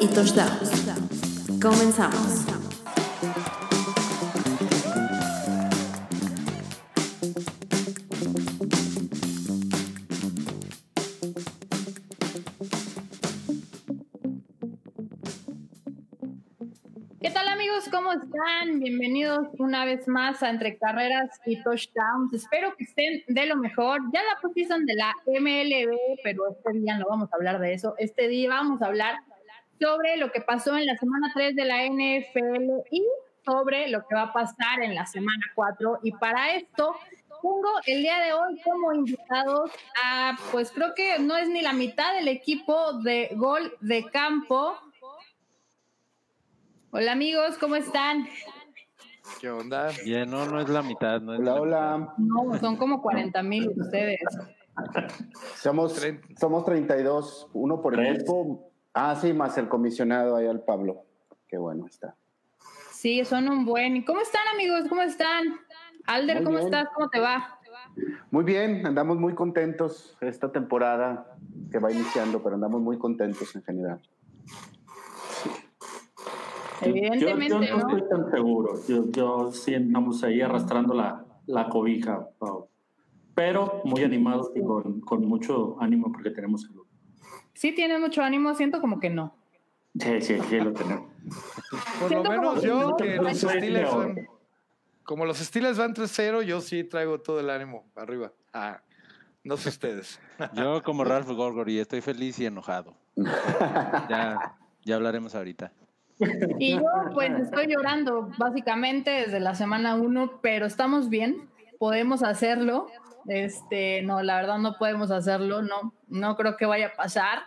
y touchdowns. Comenzamos. ¿Qué tal amigos? ¿Cómo están? Bienvenidos una vez más a Entre Carreras y Touchdowns. Espero que estén de lo mejor. Ya la posición de la MLB, pero este día no vamos a hablar de eso. Este día vamos a hablar sobre lo que pasó en la semana 3 de la NFL y sobre lo que va a pasar en la semana 4. Y para esto pongo el día de hoy como invitados a, pues creo que no es ni la mitad del equipo de gol de campo. Hola amigos, ¿cómo están? ¿Qué onda? Bien, no, no es la mitad. No es Hola, la hola. No, son como 40 mil ustedes. Somos, somos 32, uno por Tres. equipo. Ah, sí, más el comisionado ahí al Pablo. Qué bueno está. Sí, son un buen. ¿Y cómo están amigos? ¿Cómo están? Alder, Muy ¿cómo bien. estás? ¿Cómo te va? Muy bien, andamos muy contentos esta temporada que va iniciando, pero andamos muy contentos en general. Evidentemente, yo, yo no, ¿no? estoy tan seguro. Yo, yo sí andamos ahí arrastrando la, la cobija, Pau. pero muy animados y con, con mucho ánimo porque tenemos salud. Sí tienes mucho ánimo, siento como que no. Sí, sí, sí, lo tenemos. Por lo menos como yo, que no los Steelers van, como los Steelers van 3-0, yo sí traigo todo el ánimo arriba. Ah, no sé ustedes. Yo como Ralph Gorgory estoy feliz y enojado. Ya, ya hablaremos ahorita. Y yo pues estoy llorando básicamente desde la semana 1, pero estamos bien, podemos hacerlo. Este, no, la verdad no podemos hacerlo, no, no creo que vaya a pasar.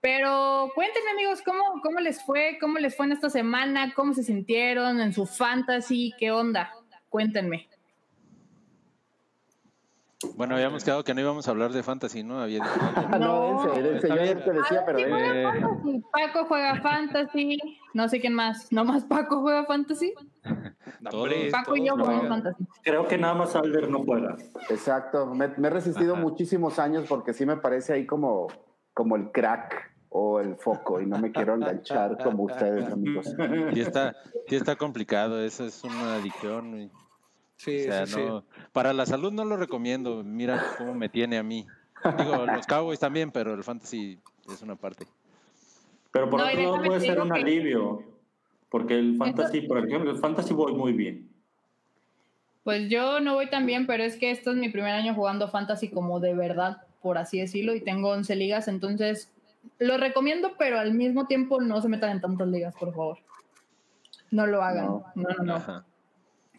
Pero cuéntenme amigos, ¿cómo, ¿cómo les fue? ¿Cómo les fue en esta semana? ¿Cómo se sintieron en su fantasy? ¿Qué onda? Cuéntenme. Bueno, habíamos quedado que no íbamos a hablar de fantasy, ¿no? Había dicho, Ah, no, dense, dense. está Yo bien. te decía, pero Sí, dense. juega Eh. fantasy. Paco juega fantasy. No sé quién más. ¿No más Paco juega fantasy? Paco y yo todos jugamos juegan. fantasy. Creo que nada más Alder no juega. Exacto, me, me he resistido Ajá. muchísimos años porque sí me parece ahí como, como el crack o el foco y no me quiero enganchar como ustedes, amigos. sí está, sí está complicado, eso es una adicción. y- Sí, o sea, sí, sí. no, para la salud no lo recomiendo. Mira cómo me tiene a mí. Digo, los Cowboys también, pero el fantasy es una parte. Pero por No, y otro lado puede ser un que- alivio. Porque el fantasy, por ejemplo, el fantasy voy muy bien. Pues yo no voy tan bien, pero es que esto es mi primer año jugando fantasy como de verdad, por así decirlo, y tengo 11 ligas, entonces lo recomiendo, pero al mismo tiempo no se metan en tantas ligas, por favor. No lo hagan. No, No. no, no. Ajá.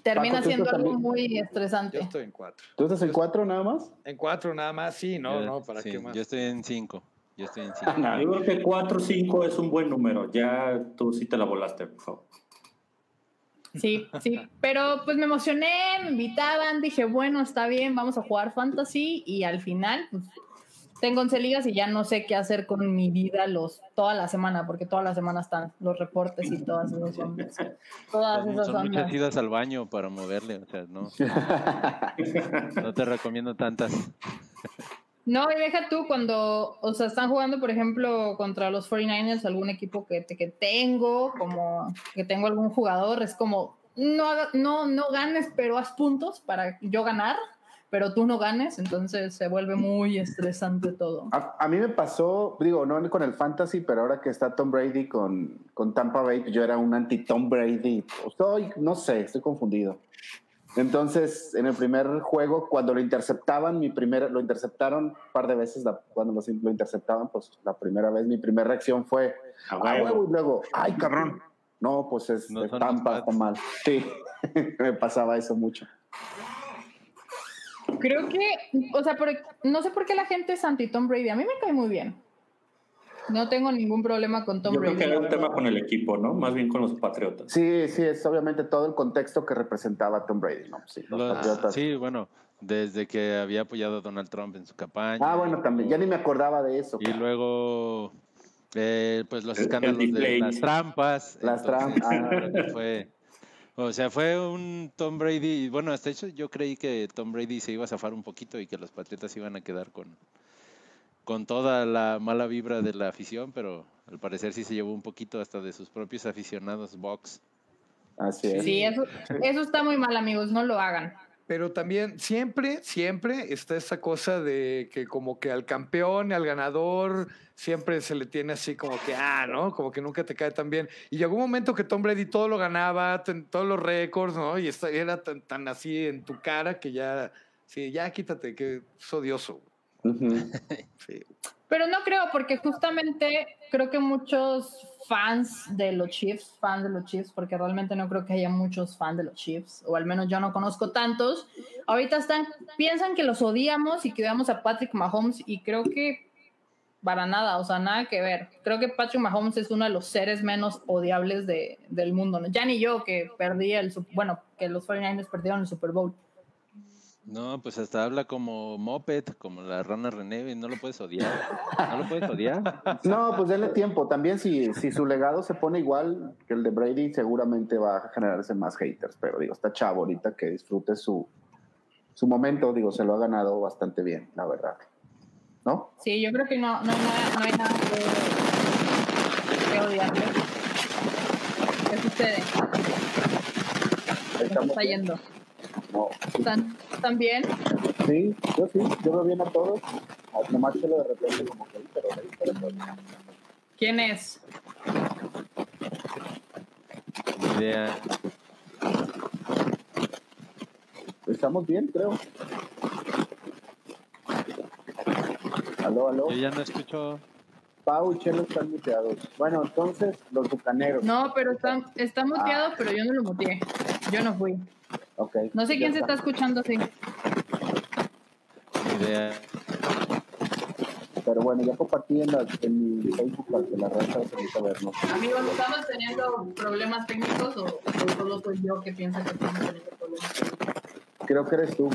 Termina Paco, ¿tú siendo algo también? muy Yo estresante. estoy en cuatro. ¿Tú estás en cuatro nada más? En cuatro nada más, sí, no, Yo- no, ¿para sí, qué más? Yo estoy en cinco. Yo estoy en cinco. No, yo creo que 4 o 5 es un buen número. Ya tú sí te la volaste, por favor. Sí, sí, pero pues me emocioné, me invitaban, dije, bueno, está bien, vamos a jugar fantasy y al final pues, tengo 11 ligas y ya no sé qué hacer con mi vida los toda la semana, porque toda la semana están los reportes y todas esas ondas. Todas Son, esas son muchas idas al baño para moverle, o sea, no. No te recomiendo tantas. No, y deja tú cuando, o sea, están jugando, por ejemplo, contra los 49ers, algún equipo que, que tengo, como que tengo algún jugador, es como, no, no, no ganes, pero haz puntos para yo ganar, pero tú no ganes, entonces se vuelve muy estresante todo. A, mí me pasó, digo, no con el fantasy, pero ahora que está Tom Brady con, con Tampa Bay, yo era un anti-Tom Brady. Estoy, no sé, estoy confundido. Entonces, en el primer juego, cuando lo interceptaban, mi primera, lo interceptaron un par de veces, la- cuando lo interceptaban, pues la primera vez mi primera reacción fue, A ¡ah, huevo. huevo! Y luego, ¡ay, cabrón! No, pues es No Tampa, está mal. Sí, me pasaba eso mucho. Creo que, o sea, por- no sé por qué la gente es anti-Tom Brady, a mí me cae muy bien. No tengo ningún problema con Tom Yo creo Brady. que era un tema con el equipo, ¿no? Más bien con los Patriotas. Sí, sí, es obviamente todo el contexto que representaba Tom Brady, ¿no? Sí, los Los- Patriotas. sí, bueno, desde que había apoyado a Donald Trump en su campaña. Ah, bueno, también. Ya ni me acordaba de eso. Y luego, eh, pues los escándalos de las trampas. Las trampas. Ah. creo fue, o sea, fue un Tom Brady. Bueno, hasta hecho yo creí que Tom Brady se iba a zafar un poquito y que los Patriotas iban a quedar con, con toda la mala vibra de la afición, pero al parecer sí se llevó un poquito hasta de sus propios aficionados box. Así es. Sí, eso, eso está muy mal, amigos, no lo hagan. Pero también siempre, siempre está esa cosa de que como que al campeón y al ganador siempre se le tiene así como que, ah, ¿no? Como que nunca te cae tan bien. Y llegó un momento que Tom Brady todo lo ganaba, ten- todos los récords, ¿no? Y esta- era tan, tan así en tu cara que ya, sí, ya quítate, que es odioso. Pero no creo, porque justamente creo que muchos fans de los Chiefs, fans de los Chiefs, porque realmente no creo que haya muchos fans de los Chiefs, o al menos yo no conozco tantos, ahorita están, piensan que los odiamos y que odiamos a Patrick Mahomes, y creo que para nada, o sea, nada que ver. Creo que Patrick Mahomes es uno de los seres menos odiables de, del mundo, ¿no? Ya ni yo que perdí el, bueno, que los 49ers perdieron el Super Bowl. No, pues hasta habla como Moped, como la rana René, y no lo puedes odiar. No lo puedes odiar. No, pues denle tiempo. También si, si su legado se pone igual que el de Brady, seguramente va a generarse más haters. Pero digo, está chavo ahorita que disfrute su, su momento. Digo, se lo ha ganado bastante bien, la verdad. ¿No? Sí, yo creo que no, no, hay nada- no hay nada que, que odiarle. ¿Qué sucede? ¿Cómo Estamos está bien. yendo? No. ¿Están, ¿Están bien? Sí, yo sí, yo veo bien a todos. Nomás lo de repente como que, pero, pero, pero, ¿Quién es? Idea. Estamos bien, creo. Aló, aló. Yo ya no escucho. Pau y Chelo están muteados. Bueno, entonces, los bucaneros. No, pero está, está muteado, Ah. pero yo no lo muteé. Yo no fui. Ok. No sé ya quién se está escuchando así. Ni idea. Pero bueno, ya compartí en, la- en mi Facebook para que la raza se empiece a vernos. Amigos, ¿estamos teniendo problemas técnicos o, o solo soy yo que piensa que estamos teniendo problemas técnicos? Creo que eres tú.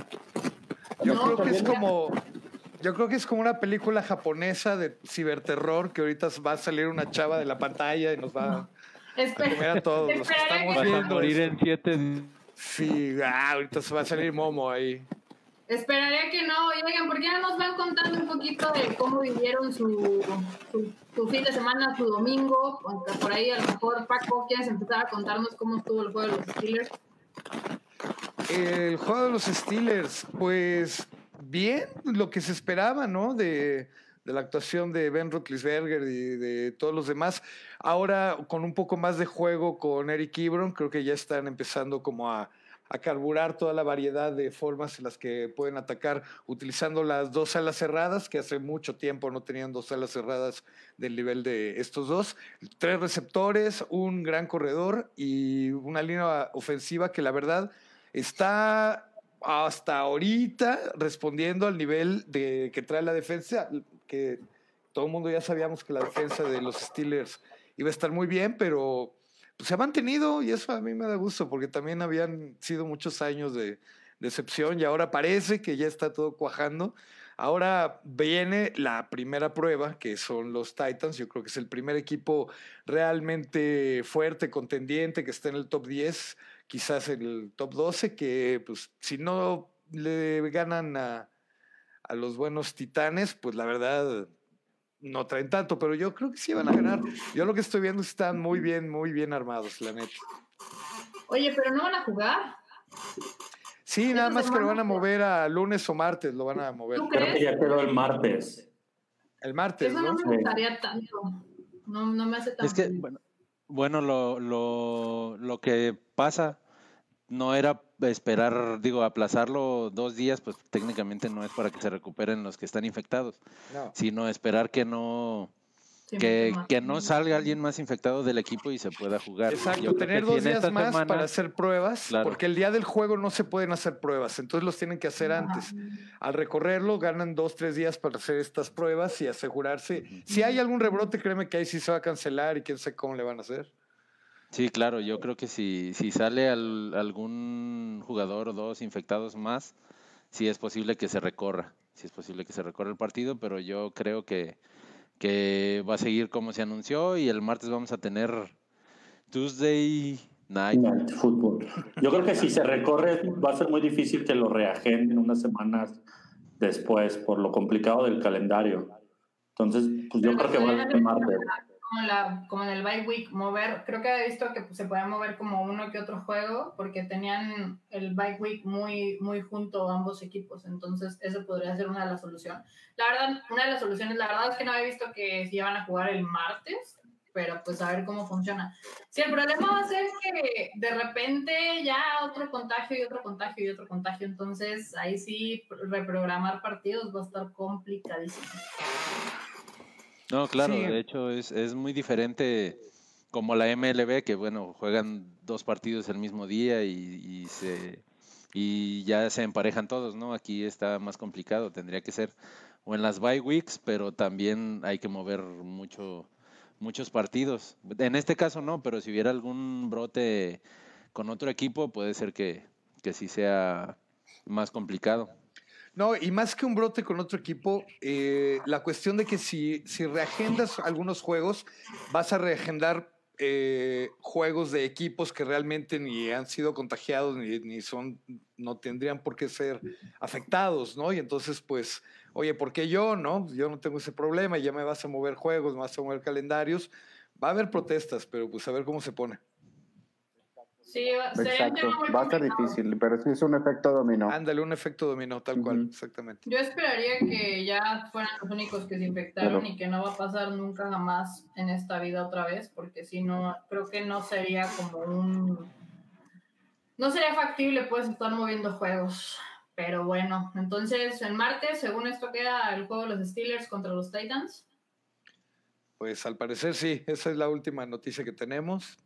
Yo No, creo que es también- como. Yo creo que es como una película japonesa de ciberterror que ahorita va a salir una chava de la pantalla y nos va a Espera, comer a todos los que estamos Vas a viendo. morir en siete. Sí, ah, ahorita se va a salir Momo ahí. Esperaría que no. Oigan, ¿por qué no nos van contando un poquito de cómo vivieron su, su, su fin de semana, su domingo? Por ahí a lo mejor, Paco, ¿quieres empezar a contarnos cómo estuvo el juego de los Steelers? El juego de los Steelers, pues bien, lo que se esperaba, ¿no? De, de la actuación de Ben Roethlisberger y de todos los demás. Ahora con un poco más de juego con Eric Ebron, creo que ya están empezando como a, a carburar toda la variedad de formas en las que pueden atacar utilizando las dos alas cerradas, que hace mucho tiempo no tenían dos alas cerradas del nivel de estos dos. Tres receptores, un gran corredor y una línea ofensiva que la verdad está hasta ahorita respondiendo al nivel de que trae la defensa, que todo el mundo ya sabíamos que la defensa de los Steelers iba a estar muy bien, pero pues, se ha mantenido y eso a mí me da gusto porque también habían sido muchos años de decepción y ahora parece que ya está todo cuajando. Ahora viene la primera prueba, que son los Titans. Yo creo que es el primer equipo realmente fuerte, contendiente, que está en el top 10, quizás en el top 12, que pues si no le ganan a, a los buenos titanes, pues la verdad no traen tanto, pero yo creo que sí van a ganar. Yo lo que estoy viendo es que están muy bien, muy bien armados, la neta. Oye, pero no van a jugar. Sí, nada más que lo van a mover a lunes o martes, lo van a mover. ¿Tú Creo que ya quedó el martes. El martes, Eso no ¿no? me gustaría tanto. No, no me hace tan Es que, bueno, bueno lo, lo, lo que pasa no era esperar, digo, aplazarlo dos días, pues técnicamente no es para que se recuperen los que están infectados, No. sino esperar que no que, no salga alguien más infectado del equipo y se pueda jugar. Exacto, Yo tener dos si días más semana- para hacer pruebas, Claro. porque el día del juego no se pueden hacer pruebas, entonces los tienen que hacer antes. Al recorrerlo, ganan dos, tres días para hacer estas pruebas y asegurarse. Si hay algún rebrote, créeme que ahí sí se va a cancelar y quién sabe cómo le van a hacer. Sí, claro, yo creo que si, si sale al- algún jugador o dos infectados más, sí es posible que se recorra, sí es posible que se recorra el partido, pero yo creo que, que va a seguir como se anunció y el martes vamos a tener Tuesday Night. Football. Yo creo que si se recorre va a ser muy difícil que lo reagenden unas semanas después por lo complicado del calendario. Entonces, pues yo creo que va a ser martes. Como, la, como en el bye week, mover, creo que he visto que se podía mover como uno que otro juego, porque tenían el bye week muy, muy junto ambos equipos, entonces eso podría ser una de las soluciones. La verdad, una de las soluciones, la verdad es que no había visto que se iban a jugar el martes, pero pues a ver cómo funciona. Sí, el problema va a ser que de repente ya otro contagio y otro contagio y otro contagio, entonces ahí sí reprogramar partidos va a estar complicadísimo. No, claro, Sí. de hecho es, es muy diferente como la MLB, que bueno, juegan dos partidos el mismo día y, y se y ya se emparejan todos, ¿no? Aquí está más complicado, tendría que ser o en las bye weeks, pero también hay que mover mucho muchos partidos. En este caso no, pero si hubiera algún brote con otro equipo, puede ser que, que sí sea más complicado. No, y más que un brote con otro equipo, eh, la cuestión de que si, si reagendas algunos juegos, vas a reagendar eh, juegos de equipos que realmente ni han sido contagiados ni, ni son, no tendrían por qué ser afectados, ¿no? Y entonces, pues, oye, ¿por qué yo, no? Yo no tengo ese problema ya me vas a mover juegos, me vas a mover calendarios. Va a haber protestas, pero pues a ver cómo se pone. Sí, va, Exacto, va a complicado. difícil, pero sí es un efecto dominó. Ándale, un efecto dominó, tal cual, exactamente. Yo esperaría que ya fueran los únicos que se infectaron Pero- y que no va a pasar nunca jamás en esta vida otra vez, porque si no, creo que no sería como un... No sería factible pues estar moviendo juegos. Pero bueno, entonces el martes, según esto queda el juego de los Steelers contra los Titans. Pues al parecer sí, esa es la última noticia que tenemos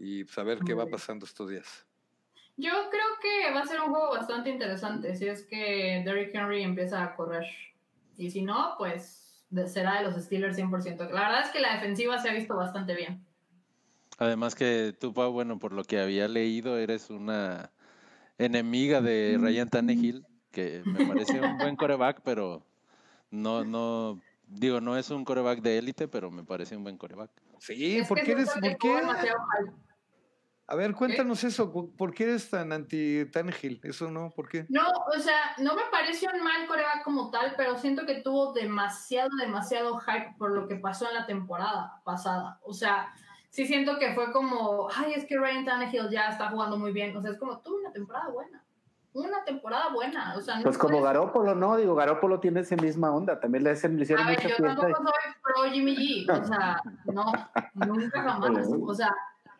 y pues, a ver qué va pasando estos días. Yo creo que va a ser un juego bastante interesante si es que Derrick Henry empieza a correr. Y si no, pues será de los Steelers 100%. La verdad es que la defensiva se ha visto bastante bien. Además que tú, Pau, bueno, por lo que había leído, eres una enemiga de Ryan Tannehill, que me parece un buen coreback, pero no, no, digo, no es un coreback de élite, pero me parece un buen coreback. Sí, Es ¿por que qué eres, siento que por tuvo qué? demasiado hype. A ver, cuéntanos eso, ¿por- ¿por qué eres tan anti Tannehill? Eso no, ¿por qué? No, o sea, no me pareció un mal coreback como tal, pero siento que tuvo demasiado, demasiado hype por lo que pasó en la temporada pasada. O sea, sí siento que fue como, ay, es que Ryan Tannehill ya está jugando muy bien. O sea, es como, tuvo una temporada buena. Una temporada buena. O sea, no Pues como Garópolo, ¿no? Digo, Garópolo tiene esa misma onda. También le hacen- le hicieron A ver, mucha yo tampoco soy pro Jimmy G. O sea, no, nunca jamás. O sea,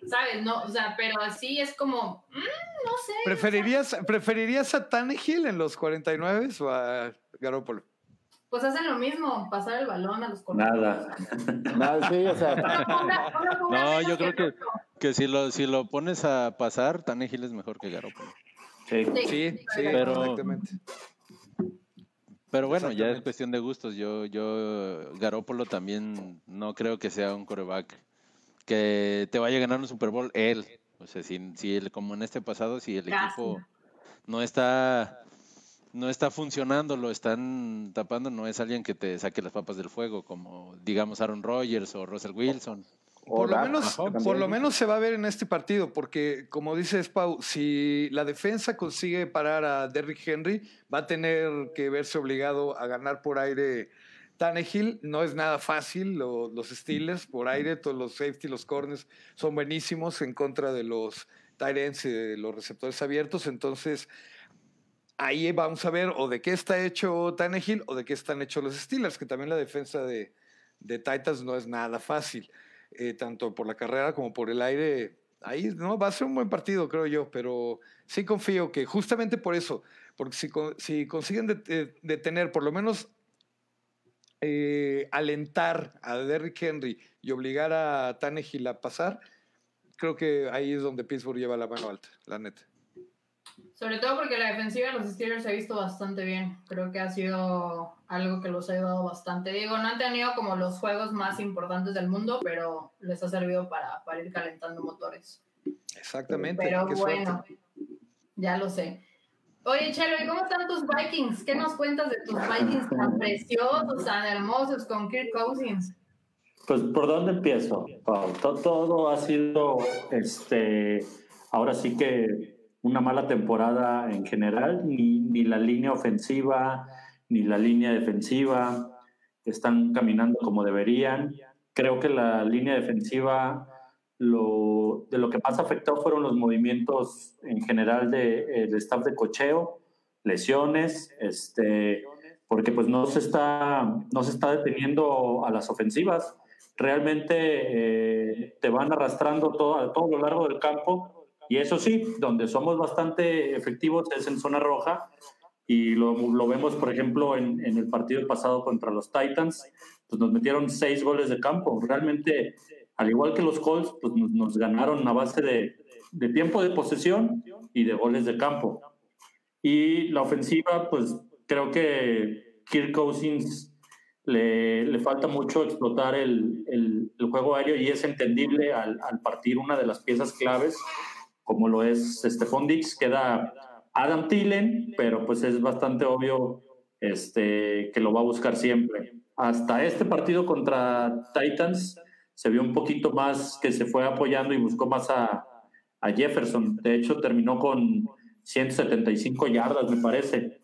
¿sabes? No, o sea, pero así es como, mm, no sé. ¿Preferirías, ¿Preferirías a Tannehill en los 49 o a Garoppolo? Pues hacen lo mismo, pasar el balón a los corredores. Nada. No, sí, o sea, No, yo creo que, que si lo, si lo pones a pasar, Tannehill es mejor que Garoppolo. Sí. Sí, Sí, sí, Pero- exactamente. Pero bueno, ya es cuestión de gustos. Yo, yo, Garópolo también no creo que sea un coreback que te vaya a ganar un Super Bowl él. O sea, si, si él, como en este pasado, si el equipo no está, no está funcionando, lo están tapando, no es alguien que te saque las papas del fuego, como digamos Aaron Rodgers o Russell Wilson. o Por lo, menos, por lo menos se va a ver en este partido, porque como dices Pau, si la defensa consigue parar a Derrick Henry, va a tener que verse obligado a ganar por aire Tannehill. No es nada fácil, lo- los Steelers por aire, todos los safety, los corners son buenísimos en contra de los tight ends y de los receptores abiertos, entonces ahí vamos a ver o de qué está hecho Tannehill o de qué están hechos los Steelers, que también la defensa de, de Titans no es nada fácil, eh, tanto por la carrera como por el aire. Ahí no va a ser un buen partido, creo yo, pero sí confío que justamente por eso, porque si, si consiguen eh, detener, por lo menos eh, alentar a Derrick Henry y obligar a Tannehill a pasar, creo que ahí es donde Pittsburgh lleva la mano alta, la neta. Sobre todo porque la defensiva de los Steelers se ha visto bastante bien. Creo que ha sido algo que los ha ayudado bastante. Digo, no han tenido como los juegos más importantes del mundo, pero les ha servido para, para ir calentando motores. Exactamente. Pero qué suerte. bueno, ya lo sé. Oye, Chelo, ¿y cómo están tus Vikings? ¿Qué nos cuentas de tus Vikings tan preciosos, tan hermosos con Kirk Cousins? Pues, ¿por dónde empiezo? Pau? To- Todo ha sido, este, ahora sí que una mala temporada en general, ni, ni la línea ofensiva, ni la línea defensiva. están caminando como deberían. Creo que la línea defensiva lo, de lo que más afectó fueron los movimientos en general del de, staff de cocheo, lesiones, este, porque pues no se está, no se está deteniendo a las ofensivas. Realmente eh, te van arrastrando todo, a todo lo largo del campo y eso sí, donde somos bastante efectivos es en zona roja y lo, lo vemos, por ejemplo, en, en, el partido pasado contra los Titans, pues nos metieron seis goles de campo. Realmente al igual que los Colts, pues nos, ganaron a base de, tiempo de posesión y de goles de campo. Y la ofensiva, pues creo que Kirk Cousins le, le falta mucho explotar el, el, el, juego aéreo y es entendible al, al, partir una de las piezas claves, como lo es Stephon Dix, queda Adam Thielen, pero pues es bastante obvio este, que lo va a buscar siempre. Hasta este partido contra Titans, se vio un poquito más que se fue apoyando y buscó más a, Jefferson. De hecho, terminó con 175 yardas, me parece.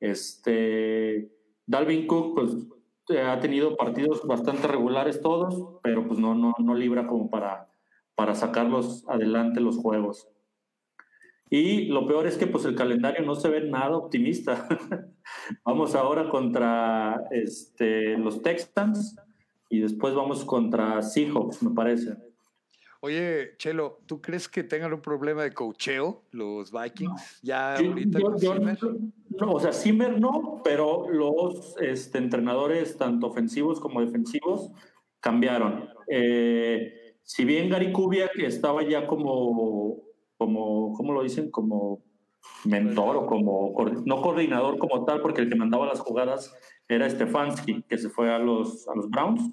Este, Dalvin Cook, pues ha tenido partidos bastante regulares todos, pero pues no, no, no libra como para, para sacarlos adelante los juegos. Y lo peor es que pues el calendario no se ve nada optimista. Vamos ahora contra este, los Texans, y después vamos contra Seahawks, me parece. Oye, Chelo, ¿tú crees que tengan un problema de cocheo los Vikings? Ya ahorita yo, no, o sea, Zimmer no, pero los este, entrenadores, tanto ofensivos como defensivos, cambiaron. Eh, si bien Gary Kubiak estaba ya como, como, ¿cómo lo dicen? Como mentor o como, no coordinador como tal, porque el que mandaba las jugadas era Stefanski, que se fue a los, a los Browns.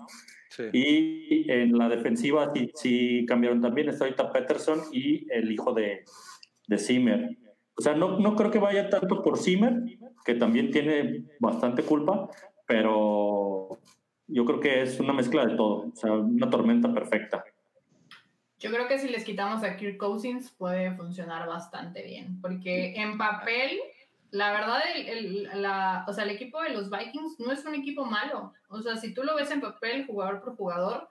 Y en la defensiva sí, cambiaron también. Está ahorita Peterson y el hijo de, de Zimmer. O sea, no, no creo que vaya tanto por Zimmer, que también tiene bastante culpa, pero yo creo que es una mezcla de todo. O sea, una tormenta perfecta. Yo creo que si les quitamos a Kirk Cousins puede funcionar bastante bien, porque en papel la verdad, el, la, o sea, el equipo de los Vikings no es un equipo malo. O sea, si tú lo ves en papel, jugador por jugador,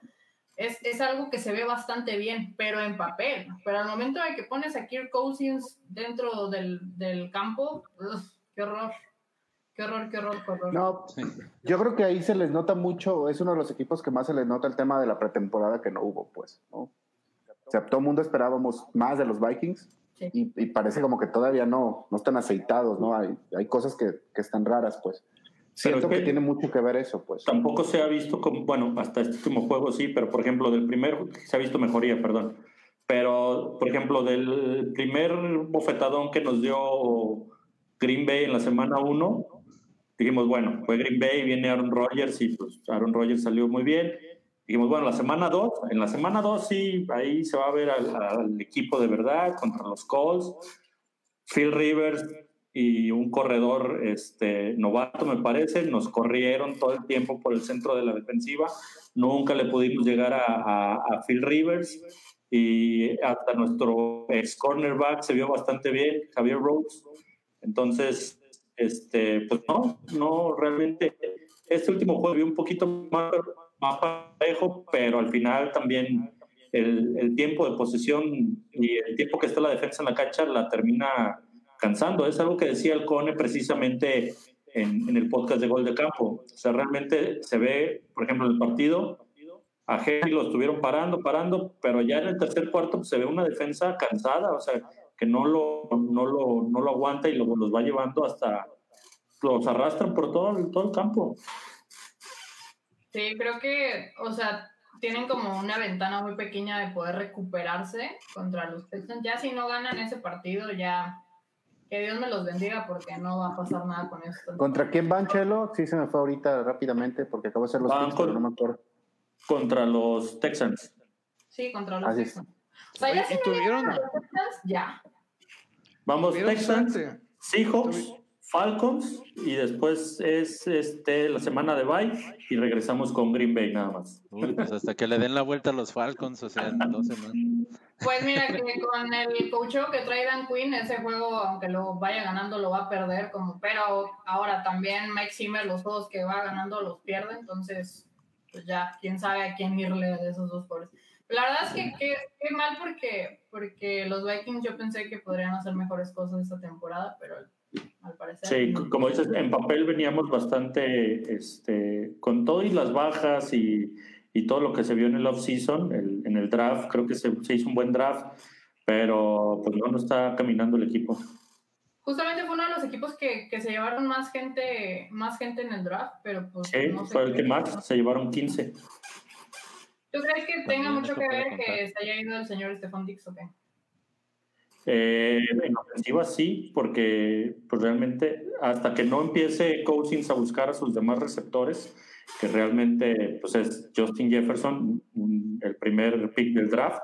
es, es algo que se ve bastante bien, pero en papel. Pero al momento de que pones a Kirk Cousins dentro del, del campo, qué horror. Qué horror, qué horror, qué horror. No, yo creo que ahí se les nota mucho, es uno de los equipos que más se les nota el tema de la pretemporada que no hubo, pues, ¿no? O sea, todo el mundo esperábamos más de los Vikings y, parece como que todavía no, no están aceitados, ¿no? Hay, hay cosas que, que están raras, pues. Siento que, tiene mucho que ver eso, pues. Tampoco se ha visto como, bueno, hasta este último juego sí, pero por ejemplo, del primer, se ha visto mejoría, perdón. Pero, por ejemplo, del primer bofetadón que nos dio Green Bay en la semana 1, dijimos, bueno, fue Green Bay, viene Aaron Rodgers y pues Aaron Rodgers salió muy bien dijimos, bueno, la semana 2, en la semana 2 sí, ahí se va a ver al, equipo de verdad contra los Colts. Phil Rivers y un corredor este, novato, me parece, nos corrieron todo el tiempo por el centro de la defensiva. Nunca le pudimos llegar a, Phil Rivers y hasta nuestro ex cornerback se vio bastante bien, Javier Rhodes. Entonces, este, pues no, no, realmente este último juego vi un poquito más más parejo, pero al final también el, el, tiempo de posesión y el tiempo que está la defensa en la cancha la termina cansando. Es algo que decía el Cone precisamente en, en, el podcast de Gol de Campo. O sea, realmente se ve, por ejemplo, en el partido, a Henry lo estuvieron parando, parando, pero ya en el tercer cuarto se ve una defensa cansada, o sea, que no lo, no lo, no lo aguanta y lo, los va llevando hasta, los arrastran por todo, todo el campo. Sí, creo que, o sea, tienen como una ventana muy pequeña de poder recuperarse contra los Texans. Ya si no ganan ese partido, ya que Dios me los bendiga porque no va a pasar nada con esto. ¿Contra quién van, Chelo? Sí, se me fue ahorita rápidamente porque acabo de hacer los no me acuerdo. Contra los Texans. Sí, contra los Texans. O sea, ya tuvieron... los Texans, ya. Vamos, Texans, Seahawks, Falcons y después es este la semana de bye y regresamos con Green Bay nada más. Uy, pues hasta que le den la vuelta a los Falcons, o sea, en dos semanas. Pues mira que con el coacheo que trae Dan Quinn, ese juego, aunque lo vaya ganando, lo va a perder, como, pero ahora también Mike Zimmer, los juegos que va ganando los pierde, entonces, pues ya, quién sabe a quién irle de esos dos jugadores. La verdad es que qué mal porque, porque los Vikings yo pensé que podrían hacer mejores cosas esta temporada, pero al parecer. Sí, como dices, en papel veníamos bastante este, con todo y las bajas y, y todo lo que se vio en el off-season, en el draft, creo que se, se, hizo un buen draft, pero pues no, no está caminando el equipo. Justamente fue uno de los equipos que, que se llevaron más gente, más gente en el draft, pero pues. Sí, no sé fue el que más, se llevaron 15. ¿Tú crees que tenga mucho que ver que se haya ido el señor Stefan Dix o qué? Eh, en ofensiva sí, porque pues realmente hasta que no empiece Cousins a buscar a sus demás receptores, que realmente pues es Justin Jefferson, el primer pick del draft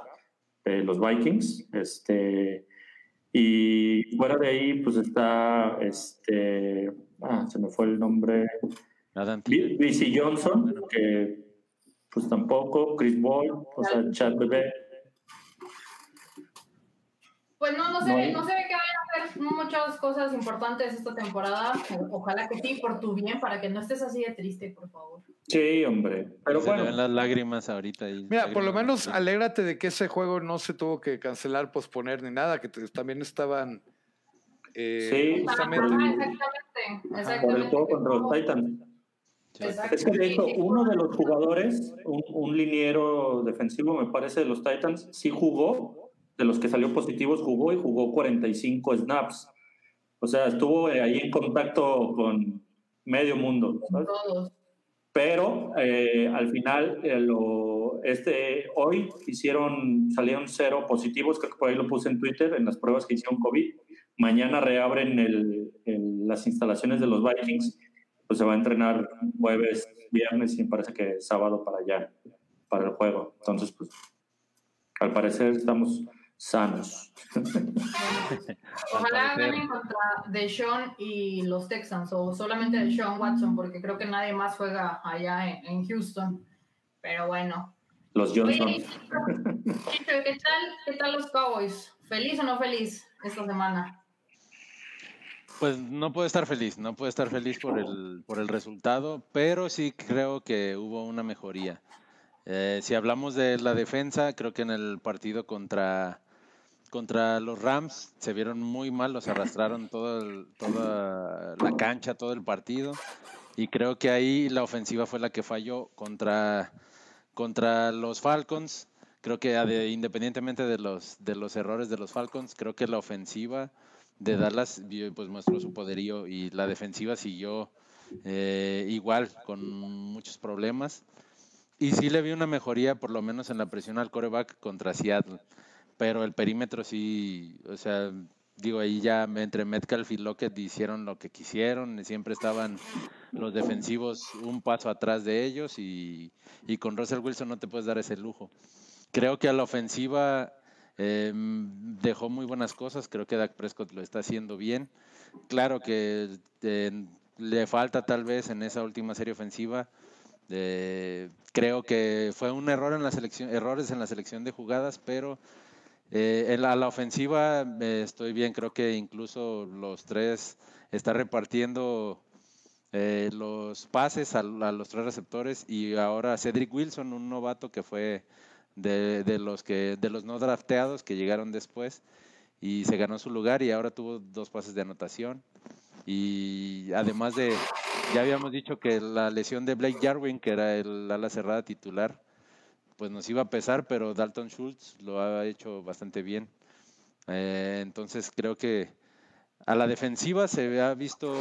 de los Vikings, este y fuera de ahí pues está este ah, se me fue el nombre. BC Johnson, que pues tampoco, Chris Boyd, o sea, Chad Bebé pues no, no se, ve, no se ve que vayan a hacer muchas cosas importantes esta temporada. Ojalá que sí, por tu bien, para que no estés así de triste, por favor. Sí, hombre. Pero se bueno. ven las lágrimas ahorita. Ahí, Mira, por lo menos alégrate de que ese juego no se tuvo que cancelar, posponer ni nada, que te- también estaban. eh, Sí, justamente. Ah, exactamente, Por exactamente. el juego contra los Titans. Sí. Es que de hecho, Sí, sí. uno de los jugadores, un, un liniero defensivo, me parece, de los Titans, sí jugó, de los que salió positivos, jugó y jugó 45 snaps. O sea, estuvo eh, ahí en contacto con medio mundo. ¿sabes? Pero eh, al final, eh, lo, este, hoy hicieron, salieron cero positivos, creo que por ahí lo puse en Twitter, en las pruebas que hicieron COVID. Mañana reabren el- el- las instalaciones de los Vikings, pues se va a entrenar jueves, viernes y me parece que sábado para allá, para el juego. Entonces, pues, al parecer estamos sanos. Ojalá ganen contra Deshaun y los Texans, o solamente Deshaun Watson, porque creo que nadie más juega allá en, en Houston. Pero bueno. Los Johnson. Oye, Chicho, ¿qué tal, ¿qué tal los Cowboys? ¿Feliz o no feliz esta semana? Pues no puedo estar feliz, no puedo estar feliz por el, por el resultado, pero sí creo que hubo una mejoría. Eh, si hablamos de la defensa, creo que en el partido contra, contra los Rams se vieron muy mal, los arrastraron todo toda la cancha, todo el partido, y creo que ahí la ofensiva fue la que falló contra, contra los Falcons. Creo que ade- independientemente de los, de los errores de los Falcons, creo que la ofensiva de Dallas pues mostró su poderío y la defensiva siguió eh, igual con muchos problemas. Y sí le vi una mejoría por lo menos en la presión al coreback contra Seattle pero el perímetro sí o sea digo ahí ya entre Metcalf y Lockett hicieron lo que quisieron siempre estaban los defensivos un paso atrás de ellos y, y con Russell Wilson no te puedes dar ese lujo creo que a la ofensiva eh, dejó muy buenas cosas. Creo que Dak Prescott lo está haciendo bien. Claro que eh, le falta tal vez en esa última serie ofensiva. eh, creo que fue un error en la selección, errores en la selección de jugadas, pero eh, la, a la ofensiva eh, estoy bien. Creo que incluso los tres está repartiendo eh, los pases a, a los tres receptores y ahora Cedric Wilson, un novato que fue de, de los que de los no drafteados que llegaron después y se ganó su lugar y ahora tuvo dos pases de anotación y además de ya habíamos dicho que la lesión de Blake Jarwin que era el ala cerrada titular pues nos iba a pesar pero Dalton Schultz lo ha hecho bastante bien Eh, entonces creo que a la defensiva se ha visto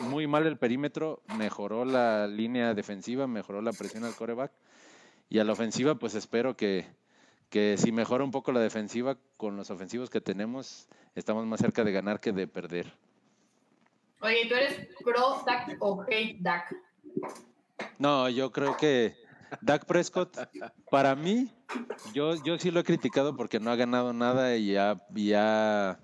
muy mal el perímetro mejoró la línea defensiva mejoró la presión al coreback y a la ofensiva, pues espero que, que si mejora un poco la defensiva con los ofensivos que tenemos, estamos más cerca de ganar que de perder. Oye, ¿tú eres pro Dak o hate Dak? No, yo creo que Dak Prescott, para mí, yo, yo sí lo he criticado porque no ha ganado nada y ha, y ha,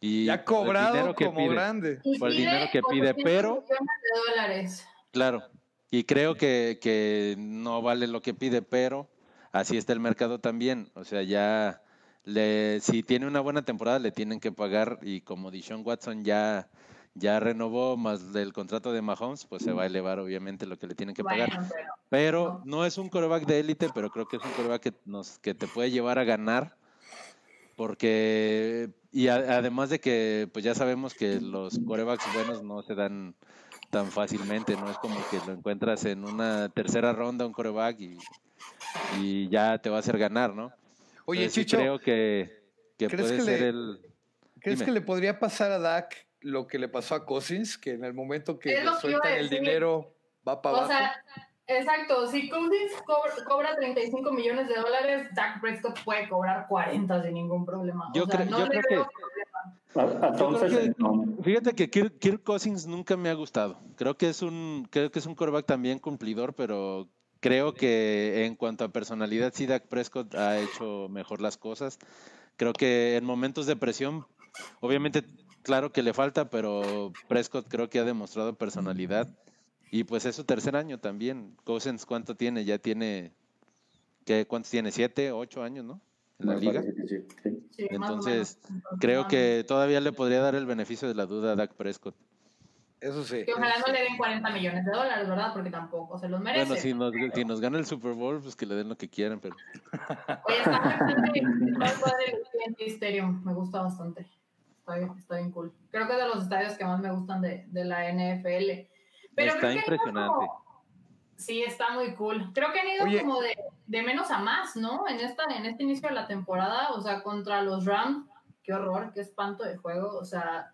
Y Ya por el cobrado dinero que como pide. grande. Y Por el dinero que pide, 800 pero- millones de dólares. Claro, y creo que, que no vale lo que pide, pero así está el mercado también. O sea, ya le, si tiene una buena temporada le tienen que pagar y como Dishon Watson ya, ya renovó más del contrato de Mahomes, pues se va a elevar obviamente lo que le tienen que pagar. Pero Pero no es un coreback de élite, pero creo que es un coreback que, nos, que te puede llevar a ganar. Porque, y a- además de que, pues ya sabemos que los corebacks buenos no se dan tan fácilmente, no es como que lo encuentras en una tercera ronda un coreback y, y ya te va a hacer ganar, ¿no? Oye, Entonces, sí Chicho, creo que, que ¿crees puede que ser le- el... ¿crees dime. que le podría pasar a Dak lo que le pasó a Cousins? Que en el momento que le sueltan el dinero va para O abajo. sea, exacto. Si Cousins cobra, cobra 35 millones de dólares, Dak Prescott puede cobrar 40 sin ningún problema. O Yo sea, creo- no yo le creo veo que- problema. A- Entonces, que- no. Fíjate que Kirk, Kirk Cousins nunca me ha gustado. Creo que es un, creo que es un quarterback también cumplidor, pero creo que en cuanto a personalidad, sí, Dak Prescott ha hecho mejor las cosas. Creo que en momentos de presión, obviamente, claro que le falta, pero Prescott creo que ha demostrado personalidad. Y pues es su tercer año también. Cousins, ¿cuánto tiene? Ya tiene, ¿qué, ¿cuántos tiene? ¿Siete, ocho años, no? En la Me liga. sí, sí. Sí, Entonces. Creo que todavía le podría dar el beneficio de la duda a Dak Prescott. Eso sí. Que ojalá no le den 40 millones de dólares, ¿verdad? Porque tampoco se los merece. Bueno, si nos, si nos gana el Super Bowl, pues que le den lo que quieran, pero Oye, está muy el Stadium, me gusta bastante. Está bien, está bien cool. Creo que es de los estadios que más me gustan de, de la NFL. Pero Está impresionante. como- Sí, está muy cool. Creo que han ido Oye. como de, de menos a más, ¿no? En, esta, en este inicio de la temporada, o sea, contra los Rams, qué horror, qué espanto de juego. O sea,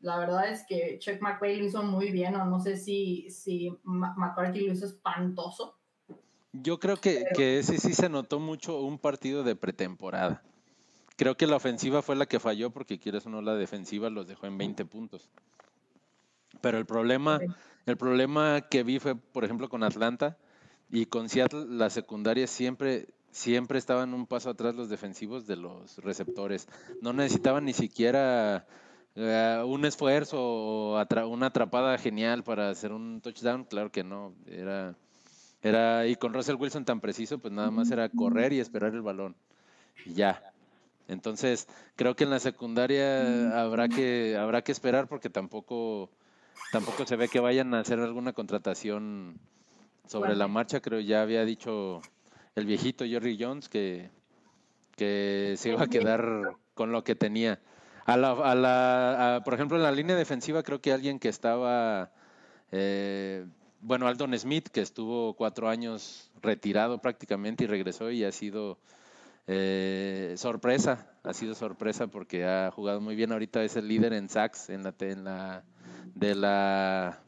la verdad es que Chuck McVay lo hizo muy bien, o no sé si, si McCarthy lo hizo espantoso. yo creo que, que ese sí se notó mucho un partido de pretemporada. Creo que la ofensiva fue la que falló porque quieres o no la defensiva los dejó en 20 puntos. Pero el problema, el problema que vi fue, por ejemplo, con Atlanta y con Seattle, la secundaria siempre, siempre estaban un paso atrás los defensivos de los receptores. No necesitaban ni siquiera eh, un esfuerzo o atra- una atrapada genial para hacer un touchdown. Claro que no. Era, era, y con Russell Wilson tan preciso, pues nada más era correr y esperar el balón. Y ya. Entonces, creo que en la secundaria habrá que, habrá que esperar porque tampoco, tampoco se ve que vayan a hacer alguna contratación sobre la marcha. Creo ya había dicho el viejito Jerry Jones que, que se iba a quedar con lo que tenía. A la, a la, a- por ejemplo, en la línea defensiva creo que alguien que estaba, eh, bueno, Aldon Smith, que estuvo cuatro años retirado prácticamente y regresó y ha sido eh, sorpresa, ha sido sorpresa porque ha jugado muy bien. Ahorita es el líder en sacks en la, en la, de la,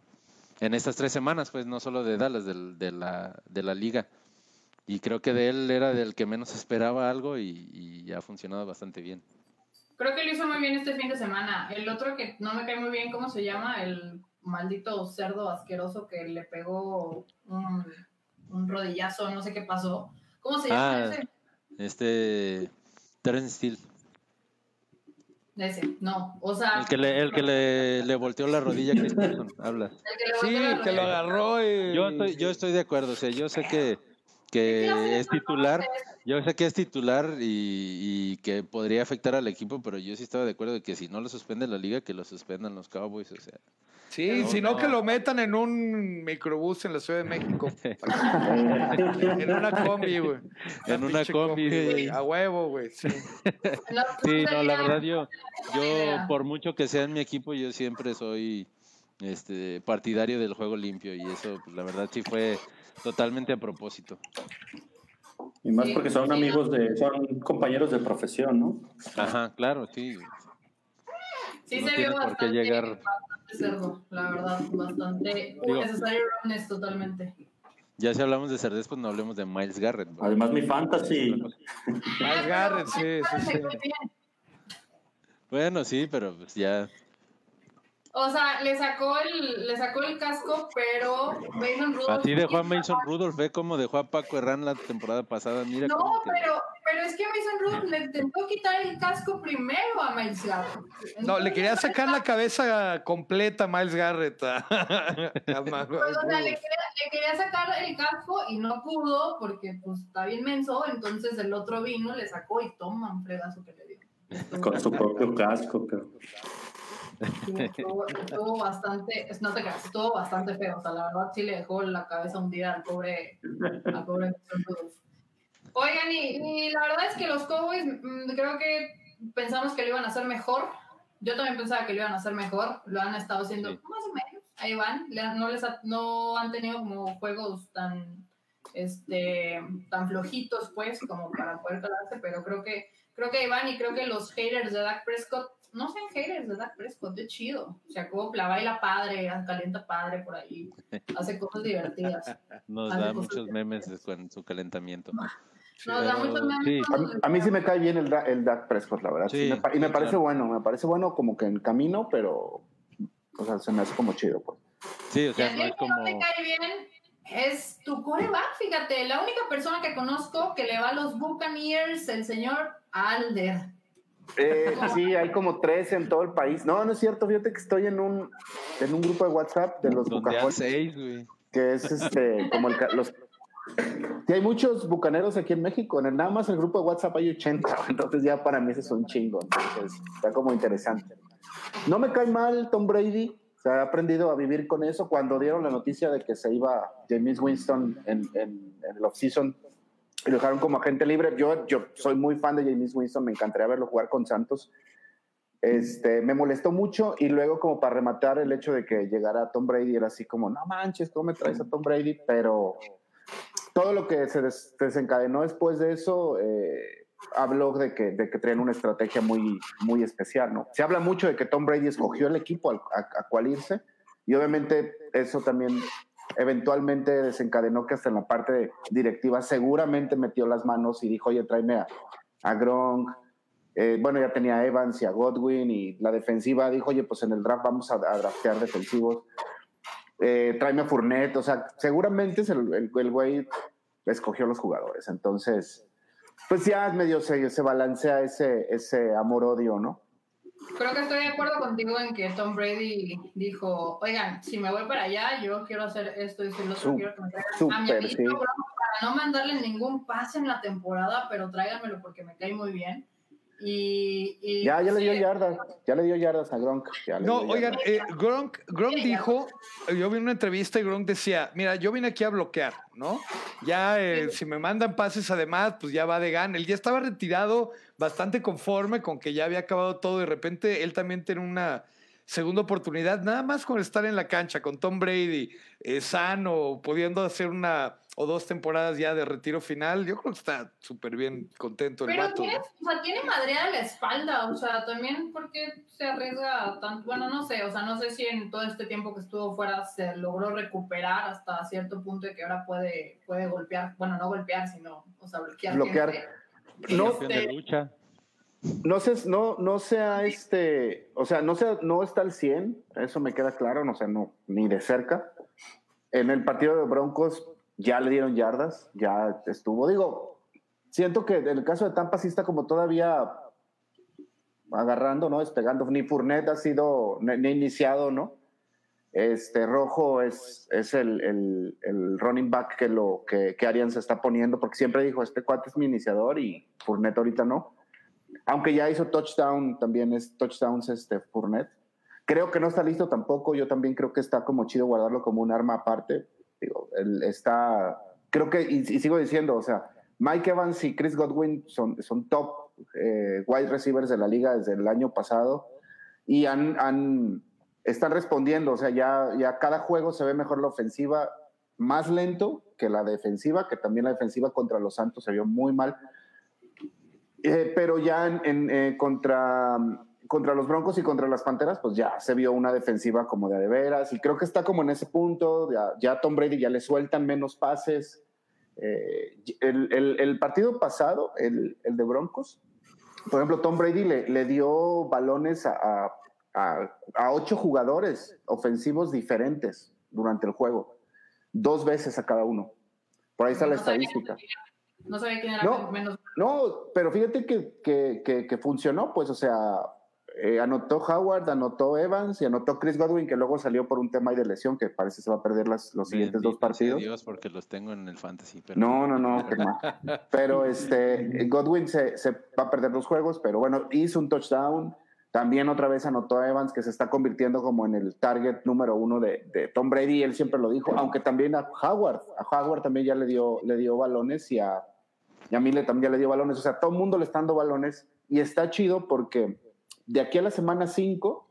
en estas tres semanas, pues no solo de Dallas, de, la, de la liga. Y creo que de él era del que menos esperaba algo y, y ha funcionado bastante bien. Creo que lo hizo muy bien este fin de semana. El otro que no me cae muy bien, ¿cómo se llama? El maldito cerdo asqueroso que le pegó un, un rodillazo, no sé qué pasó. ¿Cómo se llama Ah, ese? Este Terence Steele, Ese, no. O sea, el que le, el que le, le volteó la rodilla a Chris Carson, hablas. el que le Sí, que lo agarró y... Yo estoy, yo estoy de acuerdo, o sea, yo sé que, ¿Qué clase de que es titular, yo sé que es titular y, y que podría afectar al equipo, pero yo sí estaba de acuerdo de que si no lo suspende la liga, que lo suspendan los Cowboys, o sea. Sí, No, si no, no. que lo metan en un microbús en la Ciudad de México. en una combi, güey. En una combi, güey. güey. A huevo, güey. Sí. No, Sí, no, la verdad yo, yo por mucho que sea en mi equipo, yo siempre soy este partidario del juego limpio y eso, pues, la verdad sí fue totalmente a propósito. Y más Sí, porque son sí, amigos de, son compañeros de profesión, ¿no? Ajá, claro, sí. Sí no se tiene vio por qué bastante, llegar. Cerdo, la verdad, bastante Digo- necesario Rones totalmente. Ya si hablamos de Cerdés, pues no hablemos de Miles Garrett. Además, mi fantasy. Miles Garrett, sí, sí, sí. Bueno, sí, pero pues ya. O sea, le sacó el, le sacó el casco, pero Mason Rudolph. Así dejó a Mason Rudolph, ve cómo dejó a Paco Herrán la temporada pasada. Mira No, pero, pero es que Mason Rudolph le intentó quitar el casco primero a Miles Garrett. No, le quería sacar la cabeza completa a Miles Garrett. a- a Pues, o sea, le quería, le quería sacar el casco y no pudo porque pues está bien menso, entonces el otro vino, le sacó y toma un fregazo que le dio. Con su propio casco, creo. Sí, Estuvo, estuvo bastante, no te creas, estuvo bastante feo. O sea, la verdad sí le dejó la cabeza hundida al pobre, al pobre. Oigan, y, y la verdad es que los Cowboys mm, creo que pensamos que lo iban a hacer mejor. Yo también pensaba que lo iban a hacer mejor. Lo han estado haciendo Sí. más o menos. Ahí van. No, les ha- no han tenido como juegos tan, este, tan flojitos, pues, como para poder calarse, pero creo que, creo que ahí van y creo que los haters de Dak Prescott no sean haters de Dak Prescott, es chido. Se acopla, baila padre, calienta padre por ahí, hace cosas divertidas. Nos Hace da muchos memes con su calentamiento. Nos da Pero, muchos memes sí. A, mí- a mí sí me cae bien el, el Dak Prescott, la verdad. Sí, Sí, me y me sí, parece claro. bueno, me parece bueno como que en camino, pero o sea, se me hace como chido. Pues. Sí, o sea, no el es que no como... te cae bien es tu coreback, fíjate. La única persona que conozco que le va a los Buccaneers, el señor Alder. Eh, sí, hay como tres en todo el país. No, no es cierto, fíjate que estoy en un, en un grupo de WhatsApp de los güey. que es este, como el, los... Sí, hay muchos bucaneros aquí en México. En el, nada más el grupo de WhatsApp hay 80, entonces ya para mí ese es un chingo. Entonces está como interesante. No me cae mal Tom Brady. O sea, he aprendido a vivir con eso. Cuando dieron la noticia de que se iba James Winston en, en, en el offseason y lo dejaron como agente libre, yo, yo soy muy fan de James Winston. Me encantaría verlo jugar con Santos. Este, me molestó mucho y luego como para rematar el hecho de que llegara Tom Brady era así como, no manches, ¿cómo me traes a Tom Brady? Pero todo lo que se des- desencadenó después de eso eh, habló de que, de que traían una estrategia muy, muy especial, ¿no? Se habla mucho de que Tom Brady escogió el equipo al- a, a cuál irse y obviamente eso también eventualmente desencadenó que hasta en la parte directiva seguramente metió las manos y dijo, oye, tráeme a, Gronk, eh, bueno, ya tenía a Evans y a Godwin y la defensiva dijo, oye, pues en el draft vamos a, draftear defensivos. Eh, tráeme a Fournette, o sea, seguramente el, el güey escogió los jugadores. Entonces, pues ya medio se, se balancea ese, ese amor-odio, ¿no? Creo que estoy de acuerdo contigo en que Tom Brady dijo, oigan, si me voy para allá, yo quiero hacer esto y y lo otro, quiero que me traigan a mi amiguito sí. Para no mandarle ningún pase en la temporada, pero tráiganmelo porque me cae muy bien. Y, y Ya, ya le dio sí, yardas, ya le dio yardas a Gronk. ya le No, dio oigan, eh, Gronk, Gronk dijo, yo vi una entrevista y Gronk decía, mira, yo vine aquí a bloquear, ¿no? Ya, eh, si me mandan pases además, pues ya va de gana. Él ya estaba retirado, bastante conforme con que ya había acabado todo. De repente, él también tiene una segunda oportunidad, nada más con estar en la cancha, con Tom Brady, eh, sano, pudiendo hacer una o dos temporadas ya de retiro final. Yo creo que está súper bien contento el Pero vato. tiene, ¿no? o sea, tiene madreada la espalda, o sea, también porque se arriesga tanto, bueno, no sé, o sea, no sé si en todo este tiempo que estuvo fuera se logró recuperar hasta cierto punto de que ahora puede, puede golpear, bueno, no golpear, sino, o sea, bloquear. Bloquear. gente. No, Campeón de lucha. No sé, no, no sea este, o sea, no sea, no está al 100, eso me queda claro, no sé, no, ni de cerca. En el partido de Broncos ya le dieron yardas, ya estuvo. Digo, siento que en el caso de Tampa sí está como todavía agarrando, ¿no? Despegando. Ni Fournette ha sido, ni, ni iniciado, ¿no? Este Rojo es, es el, el, el running back que, lo, que, que Arians está poniendo, porque siempre dijo, este cuate es mi iniciador y Fournette ahorita no. Aunque ya hizo touchdown, también es touchdowns este Fournette. Creo que no está listo tampoco. Yo también creo que está como chido guardarlo como un arma aparte. Digo, él está, creo que, y, y sigo diciendo, o sea, Mike Evans y Chris Godwin son, son top eh, wide receivers de la liga desde el año pasado y han, han, están respondiendo. O sea, ya, ya cada juego se ve mejor la ofensiva más lento que la defensiva, que también la defensiva contra los Santos se vio muy mal. Eh, pero ya en, en, eh, contra, contra los Broncos y contra las Panteras, pues ya se vio una defensiva como de de veras. Y creo que está como en ese punto. Ya, ya Tom Brady ya le sueltan menos pases. Eh, el, el, el, partido pasado, el, el, de Broncos, por ejemplo, Tom Brady le, le dio balones a, a, a, ocho jugadores ofensivos diferentes durante el juego, dos veces a cada uno. Por ahí está la estadística. No sabía quién era No, menos. No, pero fíjate que, que, que, que funcionó, pues, o sea, eh, anotó Howard, anotó Evans y anotó Chris Godwin, que luego salió por un tema ahí de lesión, que parece se va a perder las, los siguientes dos partidos. Dios, porque los tengo en el fantasy. Pero No, no, no, qué mal. Pero este, Godwin se, se va a perder dos juegos, pero bueno, hizo un touchdown. También otra vez anotó a Evans, que se está convirtiendo como en el target número uno de, Tom Brady, él siempre lo dijo, aunque también a Howard, a Howard también ya le dio, le dio balones y a, y a Mille también ya le dio balones, o sea, todo el mundo le está dando balones y está chido porque de aquí a la semana 5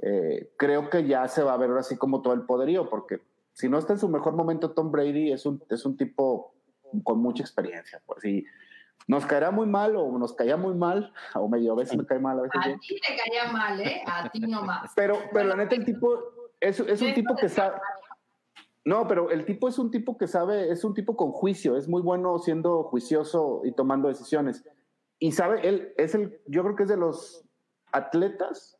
eh, creo que ya se va a ver ahora sí como todo el poderío, porque si no está en su mejor momento Tom Brady es un, es un tipo con mucha experiencia, pues nos caerá muy mal o nos caía muy mal, o medio a veces me cae mal, a veces A ti te caía mal, ¿eh? A ti nomás. Pero, pero la neta, el tipo es, es un tipo que sabe. No, pero el tipo es un tipo que sabe, es un tipo con juicio, es muy bueno siendo juicioso y tomando decisiones. Y sabe, él es el, yo creo que es de los atletas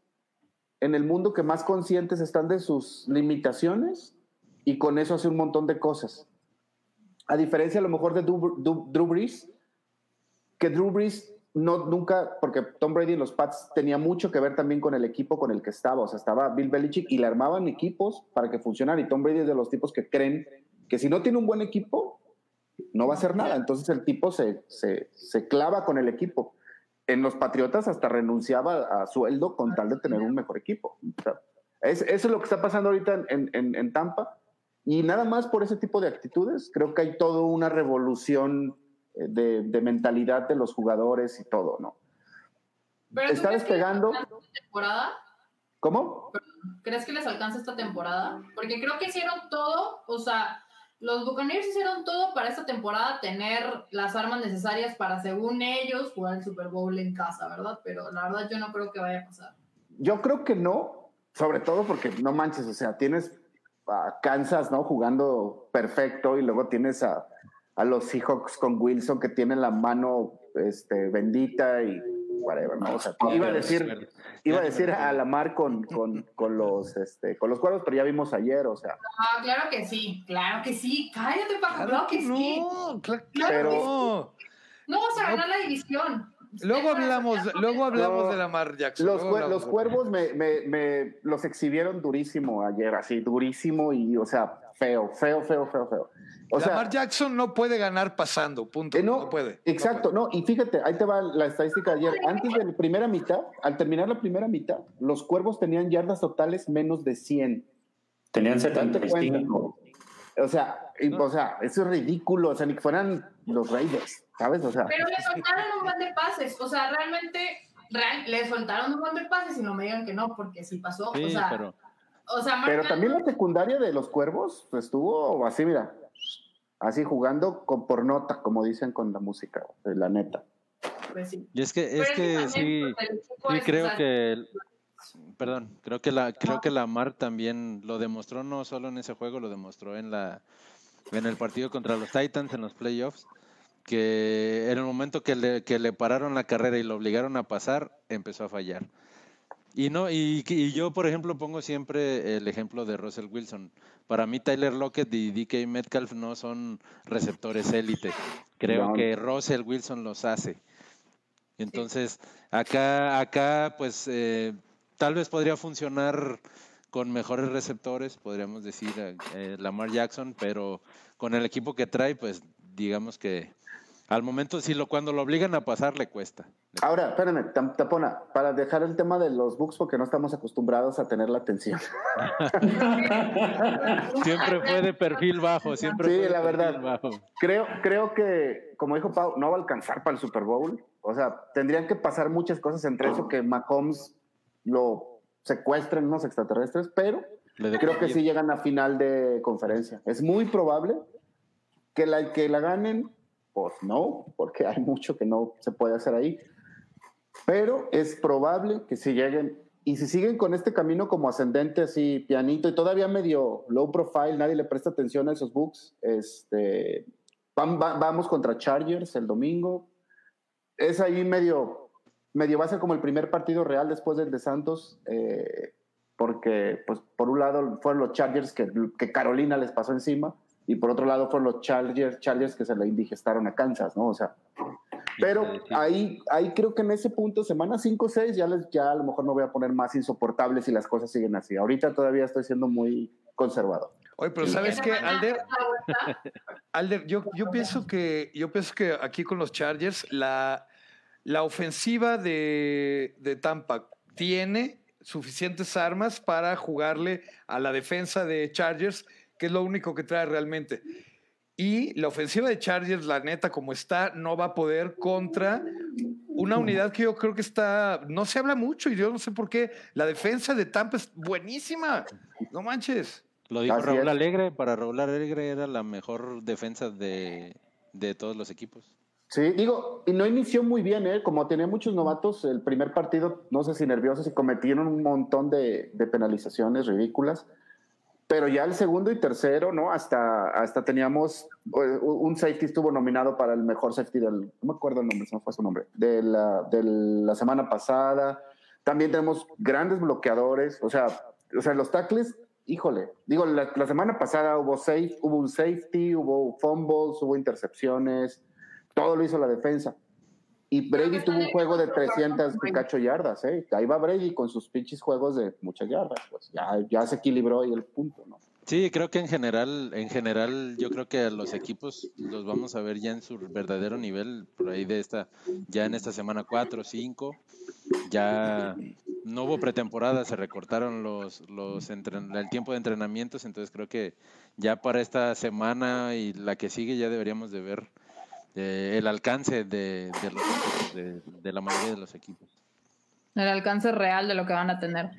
en el mundo que más conscientes están de sus limitaciones y con eso hace un montón de cosas. A diferencia a lo mejor de Drew, Drew- Drew Brees, que Drew Brees no, nunca, porque Tom Brady en los Pats tenía mucho que ver también con el equipo con el que estaba. O sea, estaba Bill Belichick y le armaban equipos para que funcionaran. Y Tom Brady es de los tipos que creen que si no tiene un buen equipo, no va a hacer nada. Entonces el tipo se, se, clava con el equipo. En los Patriotas hasta renunciaba a sueldo con tal de tener un mejor equipo. Es, eso es lo que está pasando ahorita en, en, en Tampa. Y nada más por ese tipo de actitudes, creo que hay toda una revolución de, de mentalidad de los jugadores y todo, ¿no? Pero ¿tú Está crees que les despegando. alcanza esta temporada? ¿Cómo? ¿Crees que les alcanza esta temporada? Porque creo que hicieron todo, o sea, los Buccaneers hicieron todo para esta temporada tener las armas necesarias para, según ellos, jugar el Super Bowl en casa, ¿verdad? Pero la verdad yo no creo que vaya a pasar. Yo creo que no, sobre todo porque no manches, o sea, tienes a Kansas, ¿no? Jugando perfecto y luego tienes a, a los Seahawks con Wilson que tienen la mano este, bendita y whatever, ¿no? O sea, iba a decir, iba a decir a Lamar con, con, con los este, con los cuervos, pero ya vimos ayer, o sea, Ah, claro que sí, claro que sí. Cállate, Paco, claro que sí. no, cla- Claro Pero- que sí. no. No vas a ganar la división. Luego hablamos, luego hablamos No, de Lamar Jackson. Los, los cuervos me, me, me los exhibieron durísimo ayer, así, durísimo y, o sea, feo, feo, feo, feo, feo. O sea, Lamar Jackson no puede ganar pasando, punto. Eh, no, no, puede. Exacto, no, y fíjate, ahí te va la estadística de ayer. Antes de la primera mitad, al terminar la primera mitad, los cuervos tenían yardas totales menos de 100. Tenían Date cuenta. 75. O sea, o sea, eso es ridículo, o sea, ni que fueran los Raiders, ¿sabes? O sea, Pero le soltaron un buen de pases. O sea, realmente real- le soltaron un buen de pases y no me digan que no, porque sí pasó. Sí, o sea, pero o sea pero también la secundaria de los cuervos pues, estuvo así, mira, así jugando con, por nota, como dicen con la música, la neta. pues sí. y es que Pero es que sí, pues, sí creo que perdón, creo que la creo que Lamar también lo demostró no solo en ese juego, lo demostró en la en el partido contra los Titans en los playoffs que en el momento que le, que le pararon la carrera y lo obligaron a pasar, empezó a fallar. Y no, y, y yo, por ejemplo, pongo siempre el ejemplo de Russell Wilson. Para mí, Tyler Lockett y DK Metcalf no son receptores élite. Creo No. que Russell Wilson los hace. Entonces, acá, acá, pues, eh, tal vez podría funcionar con mejores receptores, podríamos decir eh, eh, Lamar Jackson, pero con el equipo que trae, pues, digamos que al momento, si lo cuando lo obligan a pasar, le cuesta. Ahora, espérame, Tapona, para dejar el tema de los books porque no estamos acostumbrados a tener la atención. Siempre fue de perfil bajo, siempre Sí, fue de la verdad. bajo. Creo, creo que, como dijo Pau, no va a alcanzar para el Super Bowl. O sea, tendrían que pasar muchas cosas entre eso que Mahomes lo secuestren unos extraterrestres, pero de- creo que sí llegan a final de conferencia. Es muy probable que la, que la ganen, pues no, porque hay mucho que no se puede hacer ahí. Pero es probable que si lleguen, y si siguen con este camino como ascendente, así pianito y todavía medio low profile, nadie le presta atención a esos books. Este, vam- va- vamos contra Chargers el domingo. Es ahí medio, medio va a ser como el primer partido real después del de Santos, eh, porque pues por un lado fueron los Chargers que Carolina les pasó encima y por otro lado fueron los Chargers, Chargers que se le indigestaron a Kansas, ¿no? O sea, pero ahí, ahí creo que en ese punto, semana 5 o 6, ya, les, ya a lo mejor no voy a poner más insoportables si las cosas siguen así. Ahorita todavía estoy siendo muy conservador. Oye, pero ¿sabes qué, Alder? Alder, yo, yo, pienso que, yo pienso que aquí con los Chargers, la, la ofensiva de, de Tampa tiene suficientes armas para jugarle a la defensa de Chargers, que es lo único que trae realmente. Y la ofensiva de Chargers, la neta, como está, no va a poder contra una unidad que yo creo que está, no se habla mucho y yo no sé por qué. La defensa de Tampa es buenísima. No manches. Lo dijo Raúl Alegre, para Raúl Alegre era la mejor defensa de, de todos los equipos. Sí, digo, y no inició muy bien, ¿eh? Como tenía muchos novatos, el primer partido, no sé si nerviosos, y cometieron un montón de, de penalizaciones ridículas. Pero ya el segundo y tercero, ¿no? Hasta, hasta teníamos eh, un safety estuvo nominado para el mejor safety del, no me acuerdo el nombre, no fue su nombre, de la, de la semana pasada. También tenemos grandes bloqueadores, o sea, o sea los tackles, híjole, digo, la, la semana pasada hubo, safe, hubo un safety, hubo fumbles, hubo intercepciones, todo lo hizo la defensa. Y Brady tuvo un juego de 300 y cacho yardas, ¿eh? Ahí va Brady con sus pinches juegos de muchas yardas, pues ya, ya se equilibró ahí el punto, ¿no? Sí, creo que en general, en general, yo creo que a los equipos los vamos a ver ya en su verdadero nivel, por ahí de esta, ya en esta semana 4 o 5, ya no hubo pretemporada, se recortaron los, los el tiempo de entrenamientos, entonces creo que ya para esta semana y la que sigue ya deberíamos de ver el alcance de, de, la mayoría de los equipos. El alcance real de lo que van a tener.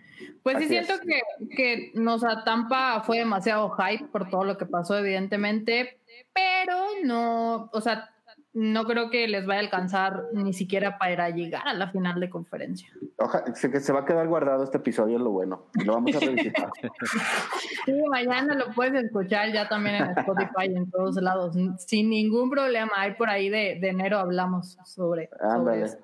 Pues sí, siento que, que nos Tampa fue demasiado hype por todo lo que pasó, evidentemente, pero no, o sea, no creo que les vaya a alcanzar ni siquiera para llegar a la final de conferencia. Ojalá, que se va a quedar guardado este episodio, es lo bueno. Lo vamos a revisitar. sí, mañana lo puedes escuchar ya también en Spotify y en todos lados. Sin ningún problema. Hay por ahí de, enero hablamos sobre, sobre eso.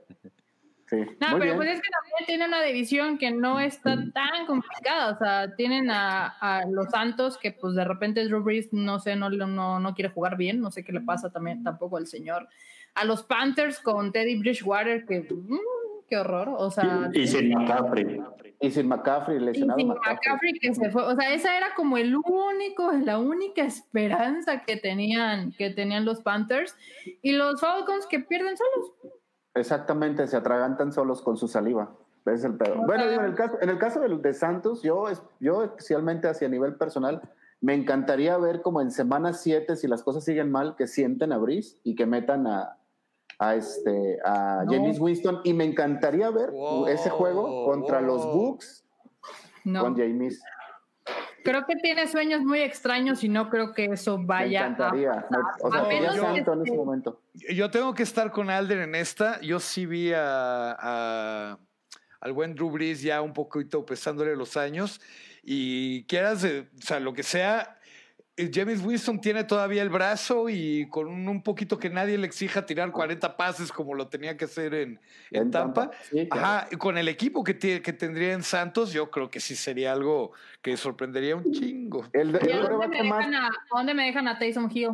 Sí. No, pero pues es que también tiene una división que no está tan complicada. O sea, tienen a, los Santos que pues de repente Drew Brees, no sé, no, no, no quiere jugar bien, no sé qué le pasa también tampoco al señor. A los Panthers con Teddy Bridgewater que mm, qué horror. O sea, y sin McCaffrey. Y sin McCaffrey, lesionado. Y sin McCaffrey. que se fue. O sea, esa era como el único, la única esperanza que tenían, que tenían los Panthers. Y los Falcons que pierden solos. Exactamente, se atragantan solos con su saliva. Es el pedo. Bueno, en el caso, en el caso de, de Santos, yo, yo especialmente hacia nivel personal, me encantaría ver como en semana 7, si las cosas siguen mal, que sienten a Brice y que metan a, a, este, a James Winston. Y me encantaría ver ese juego contra los Bucks con James. Creo que tiene sueños muy extraños y no creo que eso vaya Me encantaría. a... o sea, yo, en ese momento. Yo tengo que estar con Alder en esta. Yo sí vi a, al buen Drew Brees ya un poquito pesándole los años. Y quieras, o sea, lo que sea, James Winston tiene todavía el brazo y con un, poquito que nadie le exija tirar 40 pases como lo tenía que hacer en, en, Tampa. Ajá, con el equipo que, que tendría en Santos, yo creo que sí sería algo que sorprendería un chingo. El, dónde, me dejan a, ¿Dónde me dejan a Taysom Hill?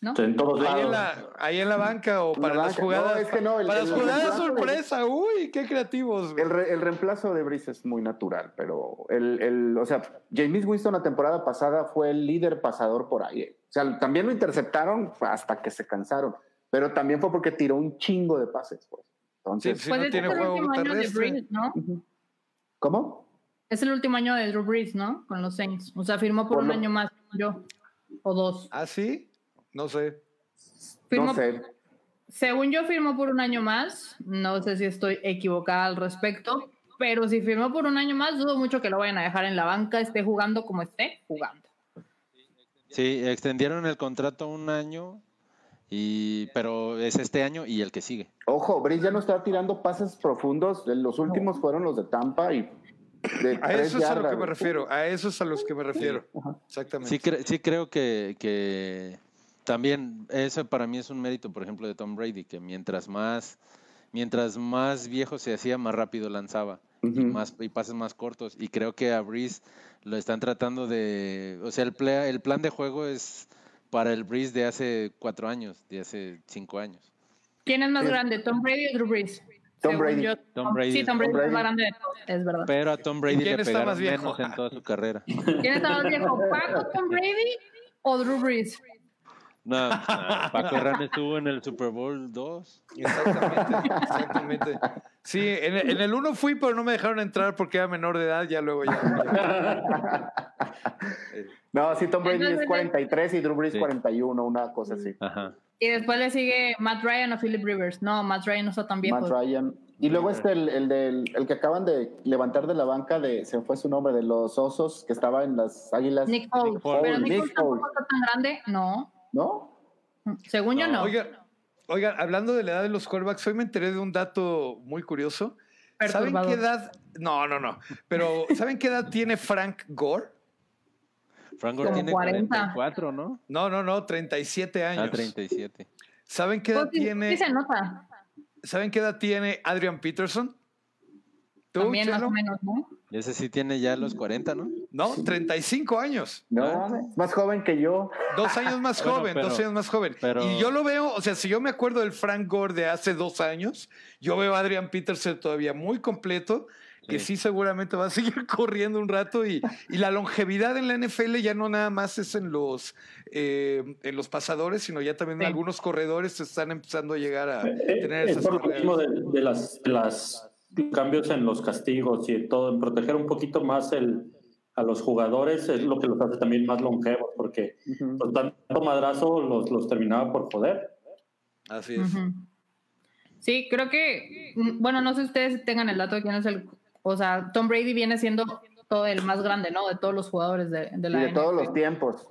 ¿No? En todos ahí, en la, ahí en la banca o para las jugadas. No, para las jugadas sorpresa, uy, qué creativos. El, el, reemplazo de Brice es muy natural, pero el, el, o sea, James Winston la temporada pasada fue el líder pasador por ahí. O sea, también lo interceptaron hasta que se cansaron, pero también fue porque tiró un chingo de pases. Pues. Entonces, sí, no tiene juego. ¿no? ¿Cómo? Es el último año de Drew Brees, ¿no? Con los Saints. O sea, firmó por, un año más yo. O dos. ¿Ah, sí? No sé. no sé. Según yo firmó por un año más, no sé si estoy equivocada al respecto, pero si firmó por un año más, dudo mucho que lo vayan a dejar en la banca, esté jugando como esté jugando. Sí, extendieron el contrato un año, y, pero es este año y el que sigue. Ojo, Brice ya no está tirando pases profundos, los últimos fueron los de Tampa y a eso es a lo que me refiero, a eso es a los que me refiero. Exactamente. Sí, sí creo que, que también eso para mí es un mérito, por ejemplo, de Tom Brady, que mientras más, mientras más viejo se hacía, más rápido lanzaba. y, más, y pases más cortos. Y creo que a Breeze lo están tratando de... O sea, el, plea- el plan de juego es para el Breeze de hace cuatro años, de hace cinco años. ¿Quién es más grande, Tom Brady o Drew Brees? Tom Según Brady. yo, Tom Brady. Sí, Tom Brady, Tom es más grande es verdad. Pero a Tom Brady ¿Quién le pegaron más viejo? menos en toda su carrera. ¿Quién está más viejo, Paco, Tom Brady o Drew Brees? No, no, Paco Herrán estuvo en el Super Bowl 2. Exactamente, exactamente. Sí, en el, en el uno fui, pero no me dejaron entrar porque era menor de edad, ya luego ya. No, sí, Tom Brady Entonces, es 43 y Drew Brees Sí. 41, una cosa así. Ajá. Y después le sigue Matt Ryan o Philip Rivers. No, Matt Ryan no está tan viejo. Matt Ryan. Y luego este, el, el, del, el que acaban de levantar de la banca, de se fue su nombre, de los osos, que estaba en las águilas. Nick Foles. Foles. Pero Nick Nick Foles tampoco está tan grande. No. ¿No? Según yo no. Oigan, oigan, hablando de la edad de los quarterbacks, hoy me enteré de un dato muy curioso. ¿Saben qué edad? No, no, no. Pero ¿saben qué edad tiene Frank Gore? Frank Gore Como tiene 40. 44, ¿no? No, no, no, 37 años. Ah, 37. ¿Saben qué edad Pues sí, tiene? sí se nota. ¿Saben qué edad tiene Adrian Peterson? ¿Tú, También más o menos, ¿no? Y ese sí tiene ya los 40, ¿no? No, 35 años. No, Ah. más joven que yo. Dos años más Bueno, joven, pero- dos años más joven. pero- Y yo lo veo, o sea, si yo me acuerdo del Frank Gore de hace dos años, yo veo a Adrian Peterson todavía muy completo, que Sí. sí seguramente va a seguir corriendo un rato y, y la longevidad en la NFL ya no nada más es en los, eh, en los pasadores, sino ya también Sí. algunos corredores están empezando a llegar a Eh, tener Es esas por lo mismo de, de las, de las cambios en los castigos y todo, en proteger un poquito más el, a los jugadores es lo que los hace también más longevos, porque pues, tanto madrazo los, los terminaba por joder. Así es. Sí, creo que, mm, bueno, no sé ustedes tengan el dato de quién es el, o sea, Tom Brady viene siendo todo el más grande, ¿no? De todos los jugadores de, de Y la de todos los tiempos.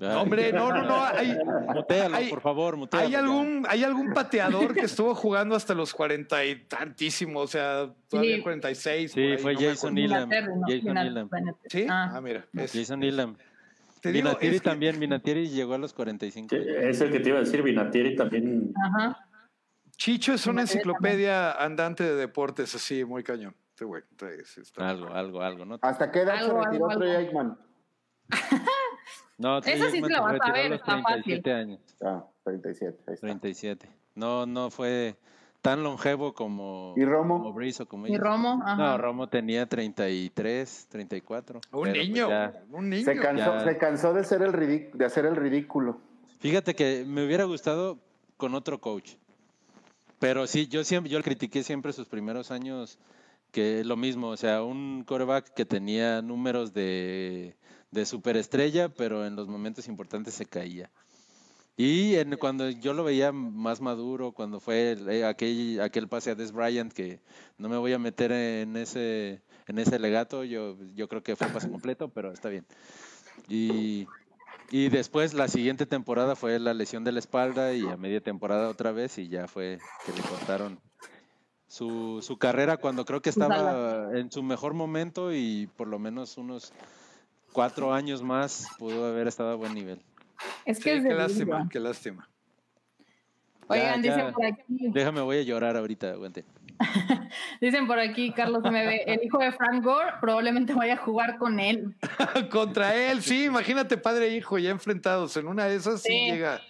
Ay, Hombre, no, no, no. Hay, Mutealo, hay- por favor, mutealo. ¿hay ya. algún, ¿Hay algún pateador que estuvo jugando hasta los cuarenta y tantísimo? O sea, todavía Sí. 46. Sí, ahí, fue no Jason. Elam. Jason Elam. Inglaterra. Sí, Ah. ah, mira. es- Jason Elam. Vinatieri es que- también, Vinatieri llegó a los 45. Que Es el que te iba a decir, Vinatieri también. Ajá. Chicho es una enciclopedia andante de deportes, así, muy cañón. Este güey, está- Algo, algo, algo, ¿no? ¿Hasta qué edad Algo, se retiró algo. Aikman? No, Esa sí se la vas a ver, está fácil. 37 años. Ah, 37. Ahí está. 37. No, no fue tan longevo como, ¿Y Romo? como Breeze o como Y. Romo, ajá. No, Romo tenía 33, 34. Un pues niño, ya. un niño. Se cansó, Ya. se cansó de, ser el de hacer el ridículo. Fíjate que me hubiera gustado con otro coach. Pero sí, yo siempre, yo critiqué siempre sus primeros años que lo mismo, o sea, un quarterback que tenía números de, de superestrella, pero en los momentos importantes se caía. Y en, cuando yo lo veía más maduro, cuando fue eh, aquel, aquel pase a Des Bryant, que no me voy a meter en ese, en ese legato, yo, yo creo que fue pase completo, pero está bien. Y, y después la siguiente temporada fue la lesión de la espalda y a media temporada otra vez y ya fue que le cortaron su, su carrera cuando creo que estaba en su mejor momento y por lo menos unos cuatro años más pudo haber estado a buen nivel. Es Sí, que es qué de lástima, qué lástima. Oigan, Ya, ya. dicen por aquí, Déjame, voy a llorar ahorita, aguante. dicen por aquí, Carlos MB, el hijo de Frank Gore probablemente vaya a jugar con él. Contra él, sí, imagínate padre e hijo ya enfrentados. En una de esas sí, Sí. llega.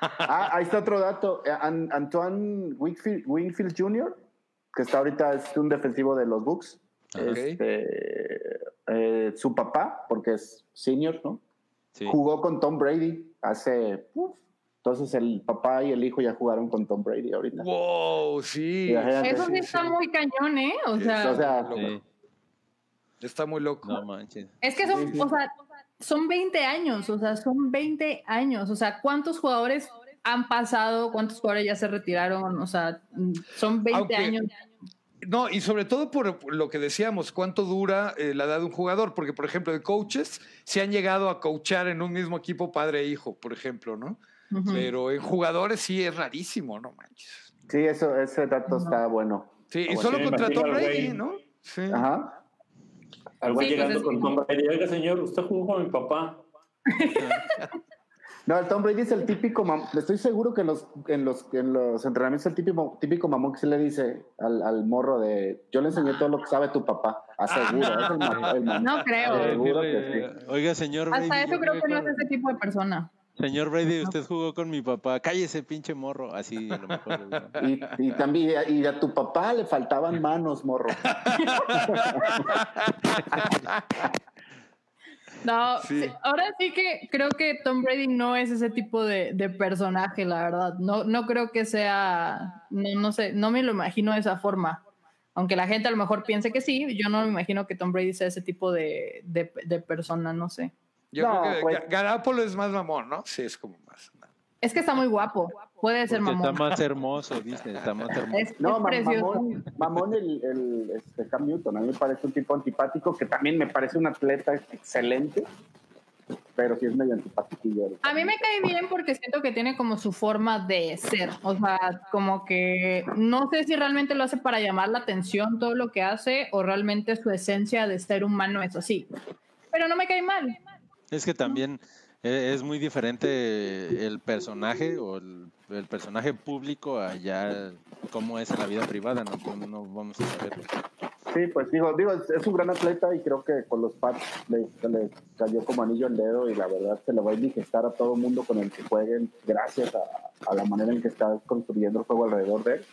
Ah, ahí está otro dato. Eh, An- Antoine Wingfield, Wingfield Jr., que está ahorita, es un defensivo de los Bucks. Este, eh, su papá, porque es senior, ¿no? Sí. Jugó con Tom Brady hace... uf. entonces el papá y el hijo ya jugaron con Tom Brady ahorita. Wow, sí. Imagínate. Eso sí sí, está sí. muy cañón, ¿eh? O Sí, sea, O sea, Sí, Está muy loco. no manches. es que son, sí, sí. o sea, son 20 años, o sea, son 20 años. O sea, ¿cuántos jugadores han pasado? ¿Cuántos jugadores ya se retiraron? O sea, son 20 Aunque- años. No, y sobre todo por lo que decíamos, cuánto dura eh, la edad de un jugador, porque por ejemplo de coaches se han llegado a coachar en un mismo equipo padre e hijo, por ejemplo, ¿no? Pero en jugadores sí es rarísimo, no manches. sí, eso, ese dato está bueno. Sí, y solo si contra imagina Tom al Brady. ¿no? Sí. Ajá. Al Sí, pues llegando es con Tom Brady, oiga señor, usted jugó con mi papá. No, el Tom Brady es el típico, mam- estoy seguro que en los, en los, en los entrenamientos es el típico, típico mamón que se le dice al, al morro de, yo le enseñé todo lo que sabe tu papá, aseguro, es el, mamón. No creo. Seguro que sí. Oiga, señor Brady. Hasta eso creo que no es ese tipo de persona. Señor Brady, usted jugó con mi papá. Cállese, pinche morro. Así, a lo mejor. ¿no? Y, y también, y a tu papá le faltaban manos, morro. No, Sí. ahora sí que creo que Tom Brady no es ese tipo de, de personaje, la verdad. No, no creo que sea, no, no sé, no me lo imagino de esa forma. Aunque la gente a lo mejor piense que sí, yo no me imagino que Tom Brady sea ese tipo de, de, de persona, no sé. Yo No, creo que pues- Ga- Garápolo es más mamón, ¿no? Sí, es como más. Es que está muy guapo, puede ser Porque está mamón. más hermoso, dice. Está más hermoso. Es, No, es ma- precioso. mamón, mamón el, el este, Cam Newton. A mí me parece un tipo antipático que también me parece un atleta excelente, pero sí es medio antipático. A mí me cae bien porque siento que tiene como su forma de ser. O sea, como que no sé si realmente lo hace para llamar la atención todo lo que hace o realmente su esencia de ser humano es así. Pero no me cae mal. Es que también eh, es muy diferente el personaje o el, el personaje público a ya cómo es en la vida privada. No, no, vamos a saberlo. Sí, pues digo, digo es, es un gran atleta y creo que con los Pats le, le cayó como anillo al dedo y la verdad se le va a indigestar a todo mundo con el que jueguen gracias a, a la manera en que está construyendo el juego alrededor de él.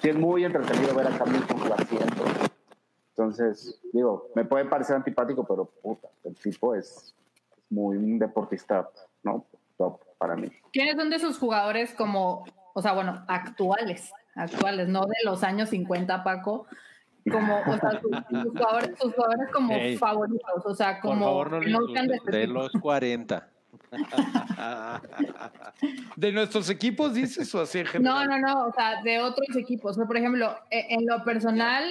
Sí, es muy entretenido ver a Cam Newton jugar siempre. Entonces, digo, me puede parecer antipático, pero puta, el tipo es muy un deportista, ¿no? Top para mí. ¿Quiénes son de sus jugadores como, o sea, bueno, actuales? Actuales, no de los años 50, Paco. Como, o sea, sus, sus jugadores, sus jugadores como favoritos, o sea, Por como favor, no no de, este De los 40. ¿De nuestros equipos dices o así en No, general? no, no, o sea, de otros equipos. O sea, por ejemplo, e- en lo personal,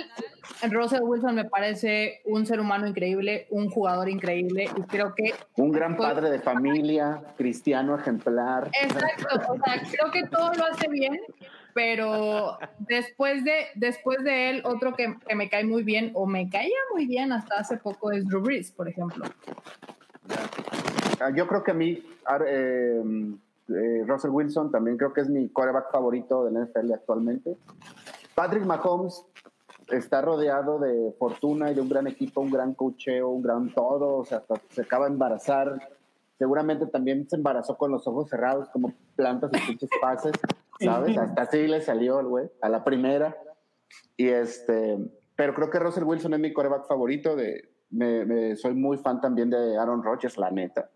Russell Wilson me parece un ser humano increíble, un jugador increíble, y creo que, Un gran Pues- padre de familia, cristiano ejemplar. exacto, o sea, creo que todo lo hace bien, pero después de, después de él, otro que, que me cae muy bien, o me caía muy bien hasta hace poco, es Drew Brees, por ejemplo. Yo creo que a mí, eh, eh, Russell Wilson también creo que es mi quarterback favorito del NFL actualmente. Patrick Mahomes está rodeado de fortuna y de un gran equipo, un gran cocheo, un gran todo, o sea, hasta se acaba de embarazar. Seguramente también se embarazó con los ojos cerrados, como plantas sus pinches pases, ¿sabes? Hasta así le salió el güey, a la primera. Y este, pero creo que Russell Wilson es mi quarterback favorito. De, me, me- soy muy fan también de Aaron Rodgers, la neta.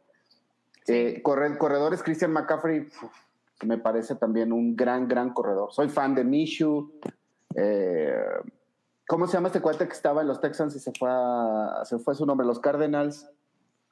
Eh, corre- corredores, Christian McCaffrey, uf, me parece también un gran, gran corredor. Soy fan de Mishu. eh, ¿Cómo se llama este cuate que estaba en los Texans y se fue, a- se fue su nombre? Los Cardinals.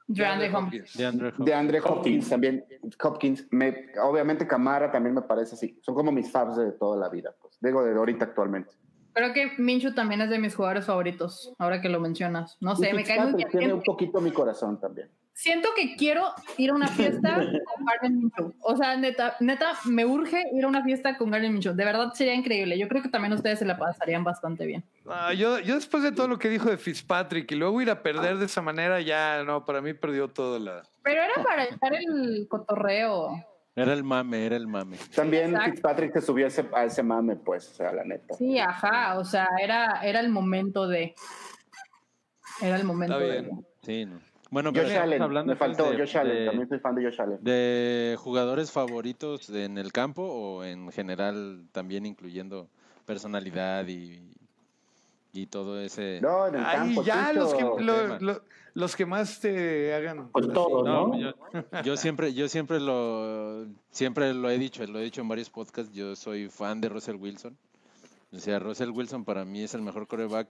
DeAndre Hopkins. De Andrew De Andre Hopkins, Hopkins. también. Hopkins. Me, obviamente Camara también me parece así. Son como mis fans de toda la vida. Pues. Digo, de ahorita actualmente. Creo que Minshew también es de mis jugadores favoritos, ahora que lo mencionas. No sé, Y me cae muy bien. tiene un poquito mi corazón también. Siento que quiero ir a una fiesta con Gardner Minshew. O sea, neta, neta, me urge ir a una fiesta con Gardner Minshew. De verdad sería increíble. Yo creo que también ustedes se la pasarían bastante bien. Ah, yo, yo después de todo lo que dijo de Fitzpatrick y luego ir a perder de esa manera, ya no, para mí perdió todo la. Pero era para echar el cotorreo. Era el mame, era el mame. También Exacto. Fitzpatrick se subió a ese, a ese mame, pues, o sea, la neta. Sí, ajá. O sea, era, era el momento de. Era el momento Está de. bien. Sí, no. Bueno, pero Josh Allen, hablando me faltó entonces Josh Allen, de- también soy fan de Josh Allen. ¿De jugadores favoritos en el campo o en general también incluyendo personalidad y, y todo ese... No, en el Ay, campo, ya los que, lo- lo- los que más te hagan. Pues todos, No, ¿no? yo, yo siempre, yo siempre lo, siempre lo he dicho, lo he dicho en varios podcasts. Yo soy fan de Russell Wilson. O sea, Russell Wilson para mí es el mejor coreback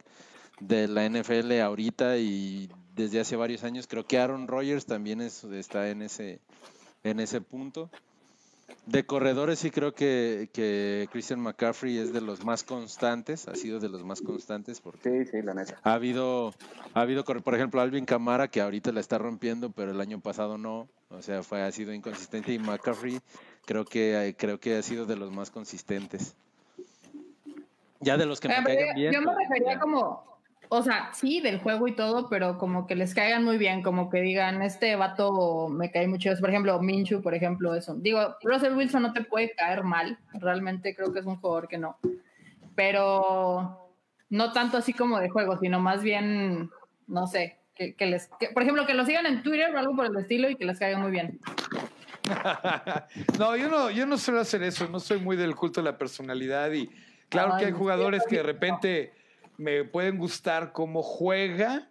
de la NFL ahorita y desde hace varios años. Creo que Aaron Rodgers también es, está en ese, en ese punto. De corredores sí creo que, que Christian McCaffrey es de los más constantes, ha sido de los más constantes porque Sí, sí, la neta. ha habido, ha habido, por ejemplo, Alvin Camara, que ahorita la está rompiendo, pero el año pasado no. O sea, fue, ha sido inconsistente. Y McCaffrey creo que, eh, creo que ha sido de los más consistentes. Ya de los que me caigan yo- bien. yo me pues, refería ya. como, o sea, sí, del juego y todo, pero como que les caigan muy bien, como que digan, este vato me cae mucho. Por ejemplo, Minchu, por ejemplo, eso. Digo, Russell Wilson no te puede caer mal, realmente creo que es un jugador que no. Pero no tanto así como de juego, sino más bien, no sé, que, les, por ejemplo, que lo sigan en Twitter o algo por el estilo y que les caiga muy bien. no, yo no, yo no suelo hacer eso, no soy muy del culto de la personalidad y claro que hay jugadores que de repente me pueden gustar cómo juega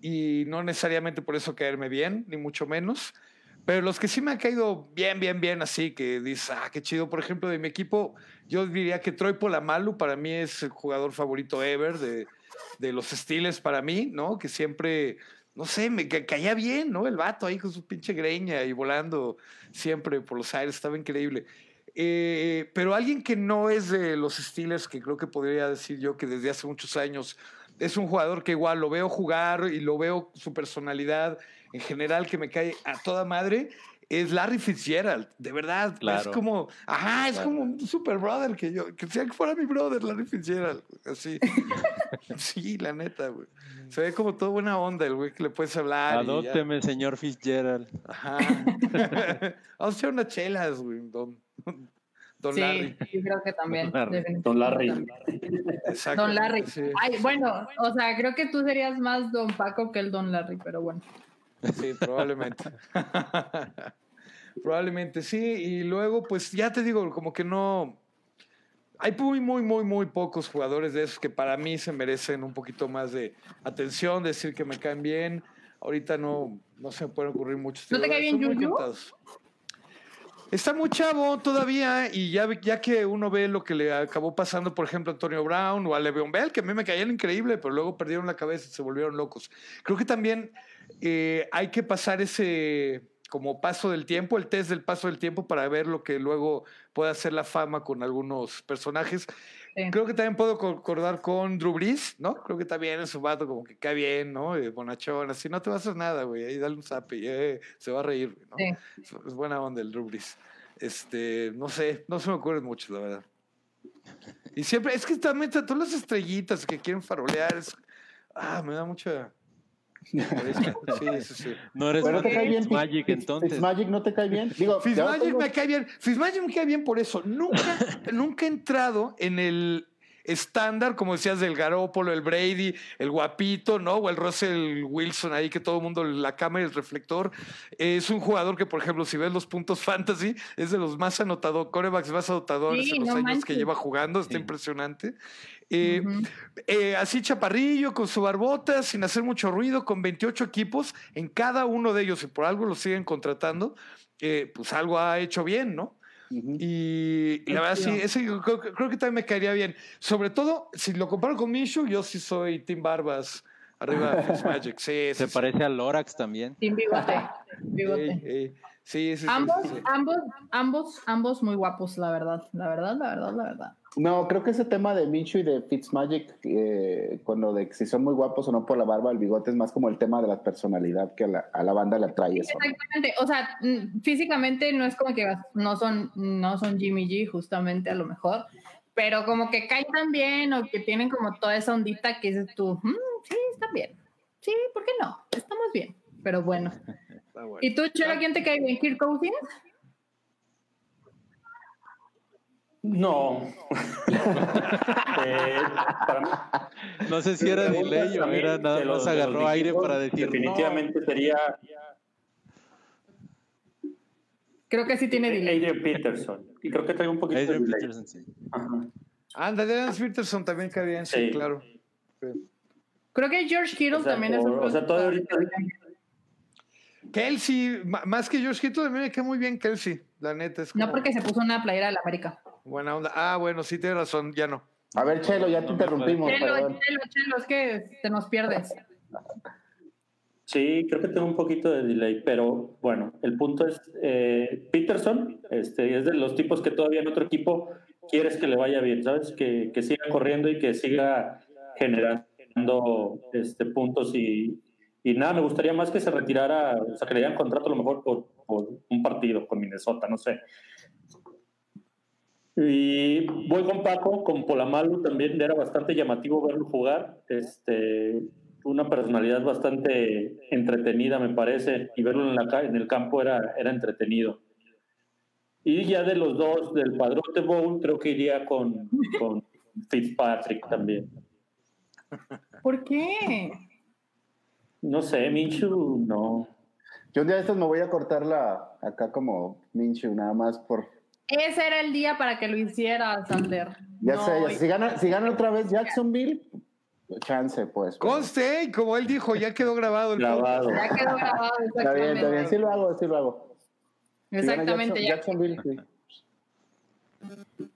y no necesariamente por eso caerme bien, ni mucho menos. Pero los que sí me han caído bien, bien, bien, así que dices, ah, qué chido. Por ejemplo, de mi equipo, yo diría que Troy Polamalu para mí es el jugador favorito ever de, de los Steelers para mí, ¿no? Que siempre, no sé, me caía bien, ¿no? El vato ahí con su pinche greña y volando siempre por los aires, estaba increíble. Eh, pero alguien que no es de los Steelers, que creo que podría decir yo que desde hace muchos años es un jugador que igual lo veo jugar y lo veo su personalidad en general que me cae a toda madre, es Larry Fitzgerald, de verdad. Es como, ajá, es como un super brother que yo, que sea que fuera mi brother, Larry Fitzgerald, así. sí, la neta, güey. Se ve como toda buena onda el güey que le puedes hablar. Adópteme, señor Fitzgerald. Ajá. Vamos a echar unas chelas, güey, don. Don sí, Larry. yo creo que también. Don Larry. Exacto. Don Larry. Ay, bueno, o sea, creo que tú serías más Don Paco que el Don Larry, pero bueno. Sí, probablemente. probablemente sí. Y luego, pues ya te digo, como que no. Hay muy, muy, muy, muy pocos jugadores de esos que para mí se merecen un poquito más de atención, decir que me caen bien. Ahorita no, no se me pueden ocurrir muchos. ¿No te cae bien Juju? Está muy chavo todavía y ya, ya que uno ve lo que le acabó pasando, por ejemplo, a Antonio Brown o a Le'Veon Bell, que a mí me caían increíble, pero luego perdieron la cabeza y se volvieron locos. Creo que también eh, hay que pasar ese como paso del tiempo, el test del paso del tiempo para ver lo que luego puede hacer la fama con algunos personajes. Creo que también puedo concordar con Drew Brees, ¿no? Creo que también es un vato como que cae bien, ¿no? bonachón, así no te va a hacer nada, güey. Ahí dale un zap y eh, se va a reír, ¿no? Es, buena onda el Drew Brees. Este, no sé, no se me ocurren mucho, la verdad. Y siempre, es que también todas las estrellitas que quieren farolear, es, ah, me da mucha... Sí, sí, sí. No eres bueno, Magic entonces. Magic no te cae bien. Digo, Magic me cae bien. Magic me cae bien por eso. Nunca, nunca he entrado en el estándar, como decías, del Garópolo, el Brady, el guapito, ¿no? O el Russell Wilson ahí, que todo el mundo, la cámara y el reflector. Es un jugador que, por ejemplo, si ves los puntos fantasy, es de los más anotadores, corebacks más anotadores en los años que lleva jugando, está impresionante. Eh, eh, así chaparrillo, con su barbota, sin hacer mucho ruido, con 28 equipos, en cada uno de ellos, y por algo lo siguen contratando, eh, pues algo ha hecho bien, ¿no? Y, la verdad, sí, ese creo, que también me caería bien. Sobre todo, si lo comparo con Mishu, yo sí soy Team Barbas. Arriba de Magic, sí. Se parece al Lorax también. Team Bigote. bigote. Sí, sí, ambos, ambos, ambos, ambos muy guapos, la verdad, la verdad, la verdad, la verdad. No, creo que ese tema de Minshew y de Fitzmagic, eh, con lo de si son muy guapos o no por la barba, el bigote es más como el tema de la personalidad que a la, a la banda le atrae eso. Exactamente, o sea, mm, físicamente no es como que no son, no son Jimmy G, justamente a lo mejor, pero como que caen tan bien o que tienen como toda esa ondita que dices tú, mm, sí, están bien, sí, ¿por qué no? Estamos bien, pero bueno. ¿Y tú, Chela, quién te cae bien? ¿Kirk Cousins? No. eh, no sé si era delay o era nada más agarró aire para decir. Definitivamente sería. Creo que sí tiene delay. Adrian Peterson. Y creo que trae un poquito Adrian de delay. Peterson, sí. Anda, Adrian Peterson también cae bien, sí, claro. Creo que George Kittle también es un. O sea, todo ahorita Kelsey, más que George Kittle, también me queda muy bien Kelsey, la neta. Es No porque se puso una playera de la América. Buena onda. Ah, bueno, sí tienes razón, ya no. A ver, Chelo, ya te interrumpimos. Chelo, Chelo, Chelo, es que te nos pierdes. Sí, creo que tengo un poquito de delay, pero bueno, el punto es, eh, Peterson este, es de los tipos que todavía en otro equipo quieres que le vaya bien, ¿sabes? Que, que siga corriendo y que siga generando este, puntos y, y nada, me gustaría más que se retirara, o sea, que le dieran contrato a lo mejor por, un partido con Minnesota, no sé. Y voy con Paco, con Polamalu también era bastante llamativo verlo jugar. Este, una personalidad bastante entretenida, me parece, y verlo en, la, en el campo era, era entretenido. Y ya de los dos del Padrote Bowl, creo que iría con, con Fitzpatrick también. ¿Por qué? No sé, Minshew, no. Yo un día de estos me voy a cortar la acá como Minshew, nada más por. Ese era el día para que lo hiciera, Sander. Ya No, sé, ya si gana, si gana otra vez Jacksonville, chance, pues. Conste, y como él dijo, ya quedó grabado el Grabado. Ya quedó grabado, Está bien, está bien. Sí lo hago, sí lo hago. Si Exactamente, Jackson- ya, Jacksonville, sí.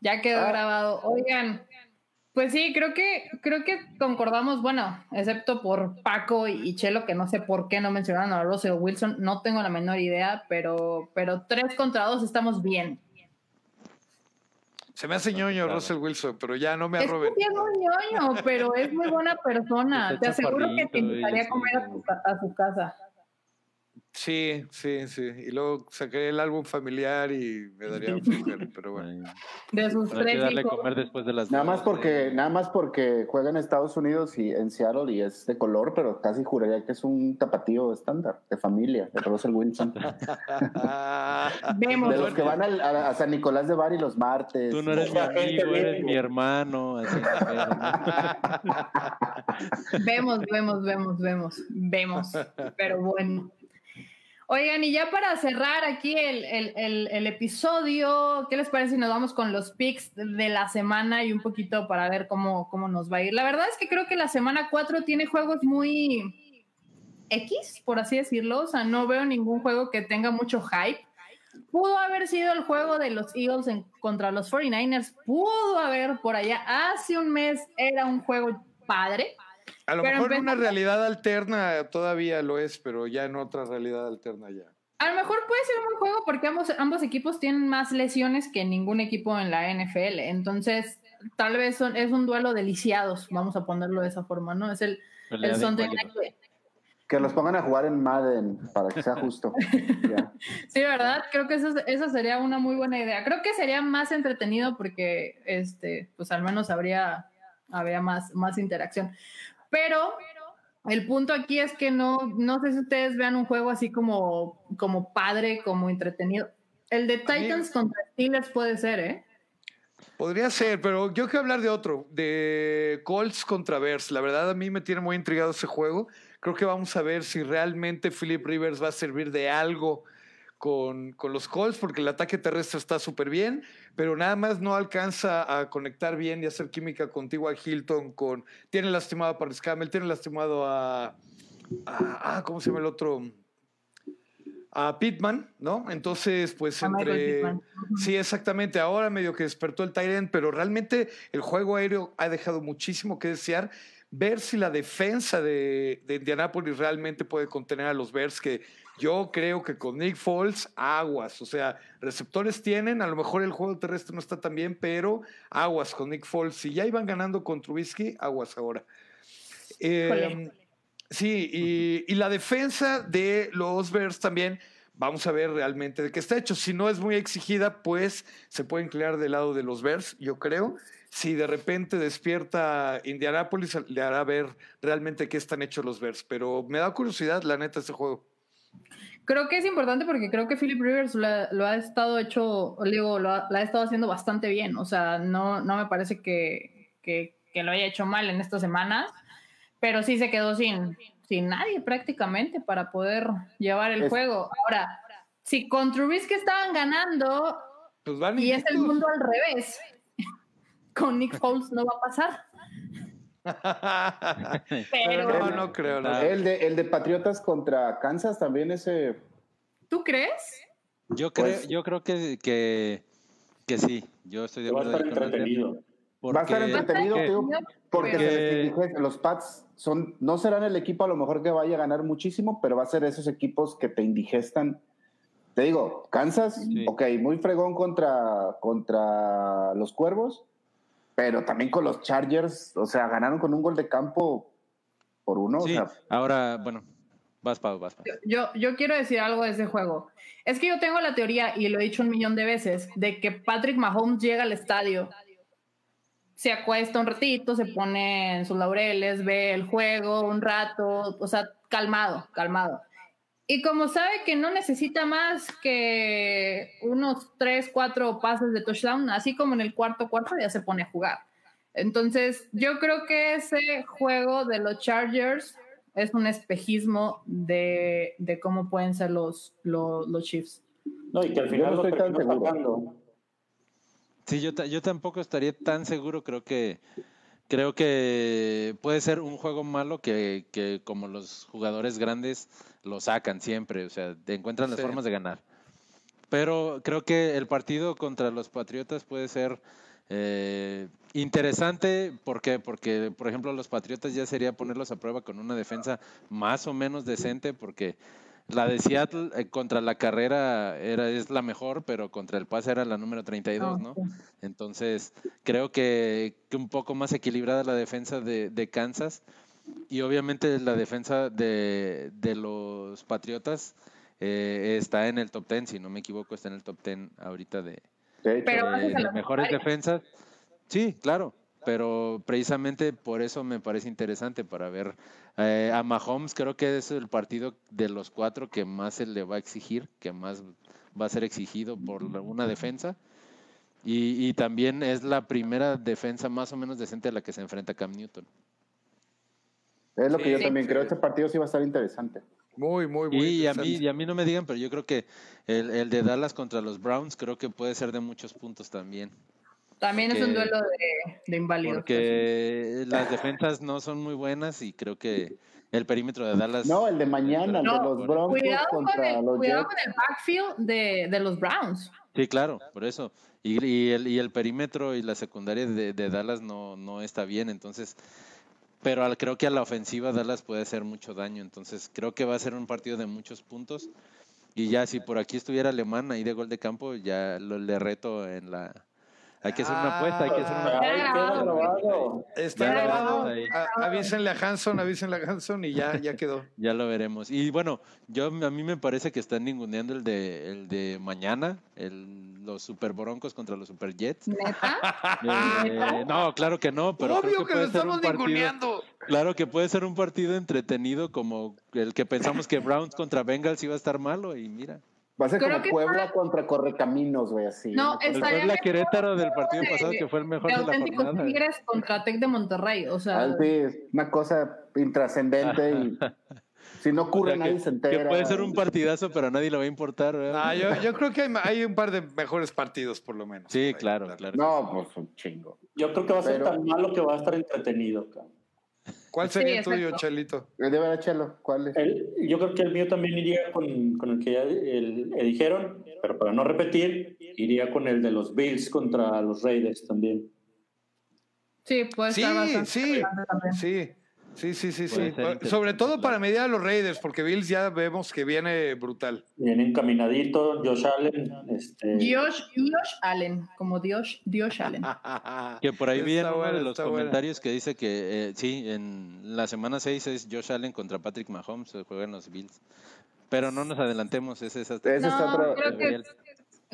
ya quedó Ah. grabado. Oigan, pues sí, creo que, creo que concordamos, bueno, excepto por Paco y Chelo, que no sé por qué no mencionaron a Russell Wilson, no tengo la menor idea, pero, pero tres contra dos estamos bien. Se me hace ñoño Claro. Russell Wilson, pero ya no me Es que arroben. es muy ñoño, pero es muy buena persona. Está Te aseguro que te invitaría a comer a, tu a su casa. Sí, sí, sí. Y luego saqué el álbum familiar y me daría flojera, pero bueno. De sus tres darle hijos. comer después de las Nada más 12. porque, nada más porque juega en Estados Unidos y en Seattle y es de color, pero casi juraría que es un tapatío estándar, de familia, de Russell Wilson. Vemos, De los que van al- a, a San Nicolás de Bari los martes. Tú no eres mi amigo, eres mi hermano. así, vemos, vemos, vemos, vemos, vemos. Pero bueno. Oigan, y ya para cerrar aquí el, el- el- episodio, ¿qué les parece si nos vamos con los picks de la semana y un poquito para ver cómo, cómo nos va a ir? La verdad es que creo que la semana 4 tiene juegos muy X, por así decirlo. O sea, no veo ningún juego que tenga mucho hype. Pudo haber sido el juego de los Eagles en, contra los 49ers. Pudo haber por allá. Hace un mes era un juego padre. A lo Pero mejor en una realidad alterna todavía lo es, pero ya en otra realidad alterna ya. A lo mejor puede ser un buen juego porque ambos, ambos equipos tienen más lesiones que ningún equipo en la NFL. Entonces, tal vez son- es un duelo de lisiados, vamos a ponerlo de esa forma, ¿no? Es el, Pelea el Sunday. Night. Que los pongan a jugar en Madden para que sea justo. Sí, ¿verdad? Creo que eso, eso sería una muy buena idea. Creo que sería más entretenido porque, este, pues al menos habría, habría más, más interacción. Pero el punto aquí es que no, no sé si ustedes vean un juego así como, como padre, como entretenido. El de Titans contra Steelers puede ser, ¿eh? Podría ser, pero yo quiero hablar de otro, de Colts contra Bears. La verdad a mí me tiene muy intrigado ese juego. Creo que vamos a ver si realmente Philip Rivers va a servir de algo con, con los Colts, porque el ataque terrestre está súper bien, pero nada más no alcanza a conectar bien y hacer química contigo a Hilton. Con, tiene lastimado a Paris Campbell, tiene lastimado a, a- ¿Cómo se llama el otro? A Pittman, ¿no? Entonces, pues A entre... Sí, exactamente. Ahora medio que despertó el Tyrant, pero realmente el juego aéreo ha dejado muchísimo que desear. Ver si la defensa de, de Indianapolis realmente puede contener a los Bears, que yo creo que con Nick Foles, aguas. O sea, receptores tienen, a lo mejor el juego terrestre no está tan bien, pero aguas con Nick Foles. Si ya iban ganando con Trubisky, aguas ahora. Eh, Híjole. sí, y, y la defensa de los Bears también, vamos a ver realmente de qué está hecho. Si no es muy exigida, pues se puede inclinar del lado de los Bears, yo creo. Si de repente despierta Indianapolis, le hará ver realmente qué están hechos los Bears. Pero me da curiosidad, la neta, este juego. Creo que es importante porque creo que Philip Rivers lo, ha- lo ha estado hecho, digo, lo ha, lo ha estado haciendo bastante bien. O sea, no, no me parece que, que- que lo haya hecho mal en estas semanas, pero sí se quedó sin, sin nadie prácticamente para poder llevar el Es- juego. Ahora, si con Trubisky estaban ganando Pues y es el mundo al revés, con Nick Foles no va a pasar. Pero, no, no creo. no. El de, el de Patriotas contra Kansas también ese. ¿tú crees? Yo creo, Pues- yo creo que, que, que sí. Yo estoy de Va a acuerdo estar entretenido. Va a estar entretenido, porque- tío, porque se los Pats son, no serán el equipo a lo mejor que vaya a ganar muchísimo, pero va a ser esos equipos que te indigestan. Te digo, Kansas, Sí. ok, muy fregón contra, contra los Cuervos, pero también con los Chargers, o sea, ganaron con un gol de campo por uno. Sí, o sea, ahora, bueno, Vas, Pau, vas, Pau. Yo, yo quiero decir algo de ese juego. Es que yo tengo la teoría, y lo he dicho un millón de veces, de que Patrick Mahomes llega al estadio, se acuesta un ratito, se pone en sus laureles, ve el juego un rato, o sea, calmado, calmado. Y como sabe que no necesita más que unos tres, cuatro pases de touchdown, así como en el cuarto cuarto ya se pone a jugar. Entonces, yo creo que ese juego de los Chargers es un espejismo de, de cómo pueden ser los, los, los Chiefs. No, y que al Yo final no lo estoy tan seguro. Sí, yo, yo tampoco estaría tan seguro. Creo que creo que puede ser un juego malo que, que como los jugadores grandes lo sacan siempre, o sea, encuentran las Sí. formas de ganar. Pero creo que el partido contra los Patriotas puede ser eh, interesante. ¿Por qué? Porque, por ejemplo, los Patriotas ya sería ponerlos a prueba con una defensa más o menos decente, porque la de Seattle eh, contra la carrera era, es la mejor, pero contra el pase era la número 32, ¿no? Entonces, creo que, que un poco más equilibrada la defensa de, de Kansas y obviamente la defensa de, de los Patriotas eh, está en el top 10, si no me equivoco, está en el top 10 ahorita de, De Pero de los mejores defensas. Sí, claro, pero precisamente por eso me parece interesante para ver eh, a Mahomes. Creo que es el partido de los cuatro que más se le va a exigir, que más va a ser exigido por una defensa. Y, y también es la primera defensa más o menos decente a la que se enfrenta Cam Newton. es lo que yo Sí. también creo. Este partido sí va a estar interesante. Muy, muy, muy. Y a mí, interesante. y a mí no me digan, pero yo creo que el, el de Dallas contra los Browns creo que puede ser de muchos puntos también. También es un duelo de, de inválidos. Porque las defensas no son muy buenas y creo que el perímetro de Dallas. No, el de mañana, el de No, los Broncos Cuidado, con el, los cuidado Jets. con el backfield de, de los Browns. Sí, claro, por eso. Y, y el, y el perímetro y la secundaria de, de Dallas no, no está bien, entonces. Pero al- creo que a la ofensiva Dallas puede hacer mucho daño, entonces creo que va a ser un partido de muchos puntos. Y ya, si por aquí estuviera Alemán ahí de gol de campo, ya lo, le reto en la. Hay que hacer una apuesta, hay que hacer una Ya queda grabado. Está grabado. avísenle a Hanson, avísenle a Hanson y ya, ya quedó. Ya lo veremos. Y bueno, yo a mí me parece que están ninguneando el de el de mañana, el, los Super Broncos contra los Super Jets. Neta. Eh, no, claro que no, pero creo Obvio que, lo estamos partido, ninguneando. claro que puede ser un partido entretenido como el que pensamos que Browns contra Bengals iba a estar malo y mira. Va a ser Creo como que Puebla contra Correcaminos, güey, así. No, Estaría Puebla mejor Querétaro del partido de- pasado que fue el mejor De de la auténticos jornada. Tigres contra Tec de Monterrey. O sea, Ah, sí, es una cosa intrascendente y si no O ocurre sea, nadie que, se que entera. puede ser un partidazo, pero a nadie le va a importar. ¿verdad? Ah, yo, yo creo que hay, hay un par de mejores partidos, por lo menos. Sí, claro, claro. No, pues un chingo. Yo creo que va a ser Pero- tan malo que va a estar entretenido. cabrón. ¿Cuál sería Sí, el tuyo. Chelito? El de Chelo, ¿cuál es? El- yo creo que el mío también iría con, con el que ya el- dijeron, pero para no repetir, iría con el de los Bills contra los Raiders también. sí, puede Sí, estar bastante sí, sí. Sí, sí, sí, sí. Sobre todo para medir a los Raiders, porque Bills ya vemos que viene brutal. Viene encaminadito, Josh Allen. Este, Dios, Dios Allen, como Dios, Dios Allen. Que por ahí vi en Está uno de los buena. comentarios que dice que eh, sí, en la semana 6 es Josh Allen contra Patrick Mahomes, se juegan los Bills. Pero no nos adelantemos, ese es hasta- Ese es No, otro. creo que,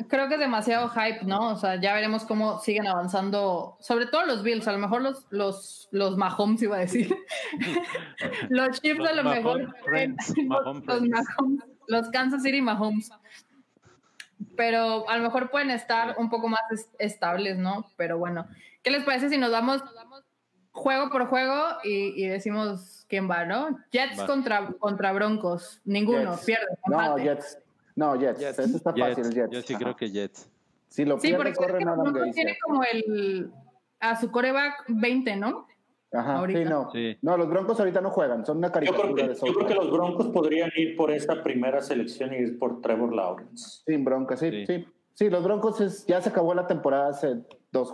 creo que es demasiado hype, ¿no? O sea, ya veremos cómo siguen avanzando, sobre todo los Bills, a lo mejor los, los, los Mahomes iba a decir. los Chiefs Los a lo Mahomes mejor. Friends, los, Mahomes los Friends. Mahomes, los Kansas City Mahomes. Pero a lo mejor pueden estar un poco más es- estables, ¿no? Pero bueno, ¿qué les parece si nos vamos juego por juego y, y decimos quién va, ¿no? Jets Va. contra, contra Broncos. Ninguno, Jets. pierde. No. Jets. No, Jets. Jets. Ese está Jets, fácil, Jets. Yo sí Ajá. creo que Jets. Si lo Sí, pierde, porque Adam Broncos Gase. tiene como el a su coreback 20, ¿no? Ajá, ahorita. sí, no. Sí. No, los Broncos ahorita no juegan, son una yo, creo caricatura que, de yo creo que los Broncos podrían ir por esta primera selección y ir por Trevor Lawrence. Sin bronca, sí, Sí. sí. Sí, los Broncos es- ya se acabó la temporada hace dos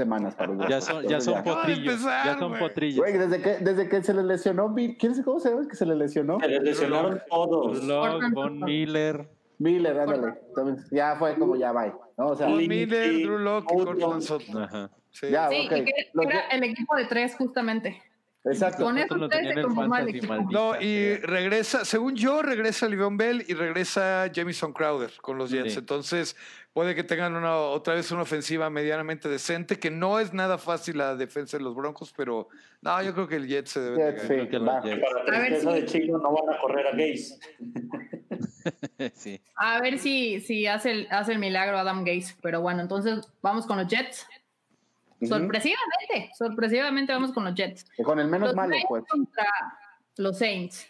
semanas para los Ya son, ya son de potrillos. empezar, Ya son güey. potrillos. Güey, desde que, desde que se le lesionó, Bill- ¿quién sabe cómo se llama que se le lesionó? Se les lesionaron todos. Locke, Von Miller. Miller, ándale. Entonces, ya fue como ya bye. ¿no? O sea, Von Miller, Drew Locke y. Cortland Sutton. Ajá. Sí. Ya, y que era el equipo de tres justamente. Exacto. Con eso ustedes se fantasy, equipo. No, y regresa, según yo, regresa Livion Bell y regresa Jamison Crowder con los Jets. Sí. Entonces, puede que tengan una, otra vez una ofensiva medianamente decente, que no es nada fácil la defensa de los Broncos, pero no, yo creo que el Jets se debe de sí, que va. Para A ver si- de Chino no van a correr a Gaze. sí. A ver si, si hace, el, hace el milagro Adam Gaze. Pero bueno, entonces vamos con los Jets. Sorpresivamente, sorpresivamente vamos con los Jets. Que Con el menos Los malo, pues. contra los Saints.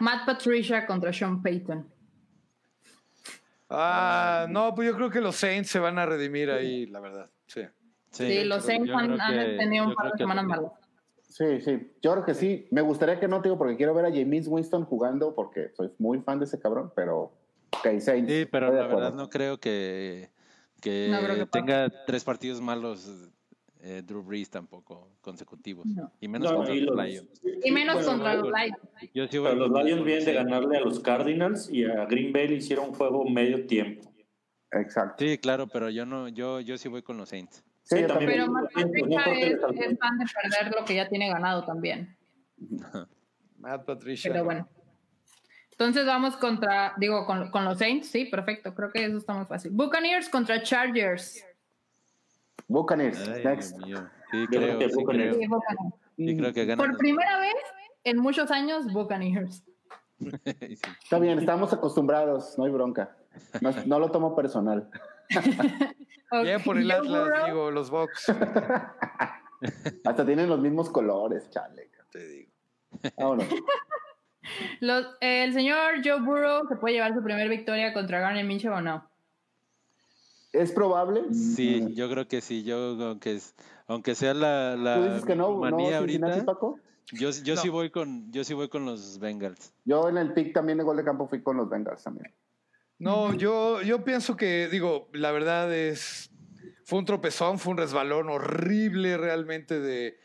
Matt Patricia contra Sean Payton. Ah, no, pues yo creo que los Saints se van a redimir ahí, la verdad. Sí. Sí, los Saints han, tenido un par de semanas sí. malas. Sí, sí. Yo creo que sí. Me gustaría que no, te digo, porque quiero ver a James Winston jugando, porque soy muy fan de ese cabrón, pero. Ok, Saints. Sí, pero la verdad no creo que, que, No creo que pase. tenga tres partidos malos eh, Drew Brees tampoco consecutivos. No. Y menos No, contra y los los- Lions. Y menos Bueno, contra los. Lions. Yo sí voy Pero los Lions vienen de ganarle a los Cardinals y a Green Bay le hicieron juego medio tiempo. Exacto. Sí, claro, pero yo no, yo, yo sí voy con los Saints. Sí, también. Pero Matt es, es fan de perder lo que ya tiene ganado también. Matt Patricia. Pero bueno. Entonces vamos contra, digo, con, con los Saints, sí, perfecto. Creo que eso está muy fácil. Buccaneers contra Chargers. Buccaneers, Ay, next. Mío. Sí, Yo creo que sí, Buccaneers. creo. Sí, Buccaneers. Sí, creo que ganan. Por primera vez en muchos años, Buccaneers. Sí. Está bien, estamos acostumbrados, no hay bronca. No, no lo tomo personal. Bien por el Joe Atlas, Burrow, digo, los Bucks. Hasta tienen los mismos colores, chale. Te digo. Vámonos. los- el señor Joe Burrow se puede llevar su primera victoria contra Garner Minshew o no. ¿Es probable? Sí, Mm. yo creo que sí. Yo, aunque, es- aunque sea la, la ¿Tú dices que no, no manía Cincinnati, ahorita, Paco? yo, yo sí No. voy con, yo sí voy con los Bengals. Yo en el pick también de gol de campo fui con los Bengals también. No, yo, yo pienso que, digo, la verdad es. Fue un tropezón, fue un resbalón horrible realmente de,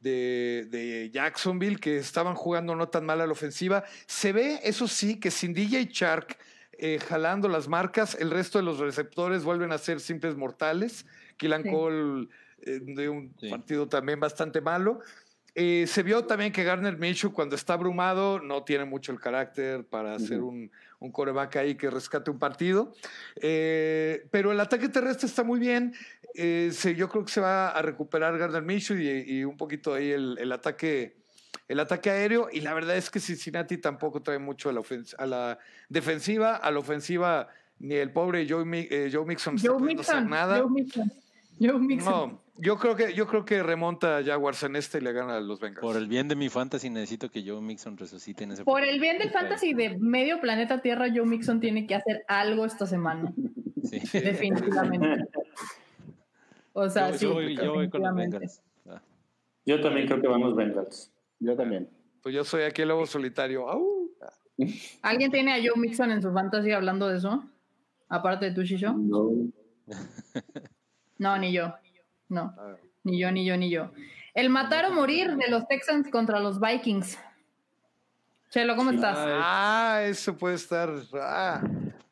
de, de Jacksonville, que estaban jugando no tan mal a la ofensiva. Se ve, eso sí, que sin DJ Shark eh, jalando las marcas, el resto de los receptores vuelven a ser simples mortales. Killan Sí. Cole eh, de un Sí. partido también bastante malo. Eh, se vio también que Garner Minshew cuando está abrumado no tiene mucho el carácter para hacer un, un coreback ahí que rescate un partido. Eh, pero el ataque terrestre está muy bien. Eh, se- yo creo que se va a recuperar Gardner Minshew y, y un poquito ahí el, el ataque el ataque aéreo. Y la verdad es que Cincinnati tampoco trae mucho a la, ofens- a la defensiva. A la ofensiva ni el pobre Joe, Mi- eh, Joe Mixon está Joe Mixon. nada. Joe Mixon. Joe Mixon. No, yo creo que yo creo que remonta a Jaguars en este y le gana a los Bengals. Por el bien de mi fantasy necesito que Joe Mixon resucite en ese Por el bien del fantasy de medio planeta Tierra, Joe Mixon tiene que hacer algo esta semana. Sí. Definitivamente. O sea, yo, sí. yo voy, yo voy con los. Bengals. Ah. Yo también creo que van los Bengals. Yo también. Pues yo soy aquí el lobo solitario. ¡Au! ¿Alguien tiene a Joe Mixon en su fantasy hablando de eso? Aparte de tu Shisho. No. No, ni yo. No. Ni yo, ni yo, ni yo. El matar o morir de los Texans contra los Vikings. Chelo, ¿cómo estás? Ah, eso puede estar. Ah.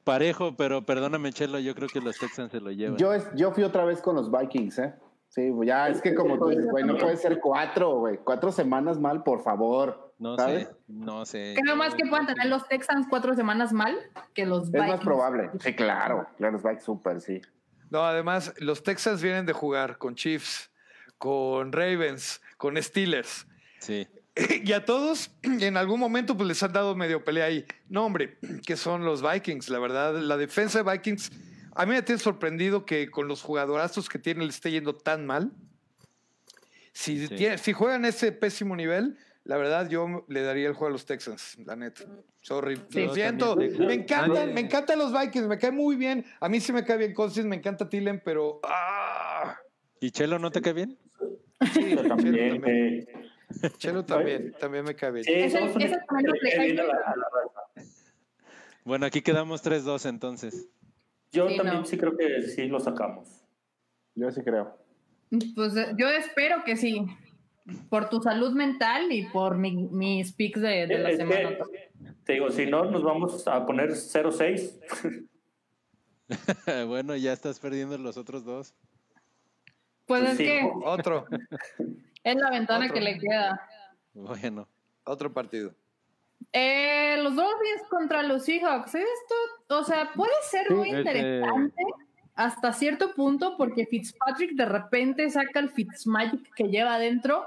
Parejo, pero perdóname, Chelo, yo creo que los Texans se lo llevan. Yo, es, yo fui otra vez con los Vikings, ¿eh? Sí, ya es que como tú dices, güey, no puede ser cuatro, güey. Cuatro semanas mal, por favor. no ¿sabes? sé, no sé. Creo más que puedan tener los Texans cuatro semanas mal que los Es Vikings. más probable. Sí, claro. Claro, los Vikings, súper, sí. No, además, los Texans vienen de jugar con Chiefs, con Ravens, con Steelers. Sí. Y a todos, en algún momento, pues les han dado medio pelea ahí. No, hombre, que son los Vikings, la verdad. La defensa de Vikings, a mí me tiene sorprendido que con los jugadorazos que tiene le esté yendo tan mal. Si, Sí. tiene- si juegan ese pésimo nivel, la verdad yo le daría el juego a los Texans, la neta. Sorry, Sí. lo siento. También. Me encantan, Nadie- me encantan los Vikings, me cae muy bien. A mí sí me cae bien Cousins, me encanta Tillen, pero... ah, ¿Y Chelo no te cae bien? sí, Chelo también. también, eh, Chelo también, también me cae bien. sí, ese equipo también lo. Bueno, aquí quedamos 3-2 entonces. Yo Sí, también no. sí creo que sí lo sacamos. Yo sí creo. Pues eh, yo espero que sí. Por tu salud mental y por mi- mis picks de, de la Es semana. que, te digo, si no, nos vamos a poner 0-6. bueno, ya estás perdiendo los otros dos. Pues Pues es sí. que Otro. Es la ventana Otro. que le queda. Bueno, Otro partido. Eh, los Dolphins contra los Seahawks. Esto, o sea, puede ser Sí. muy Ese- interesante hasta cierto punto porque Fitzpatrick de repente saca el Fitzmagic que lleva adentro,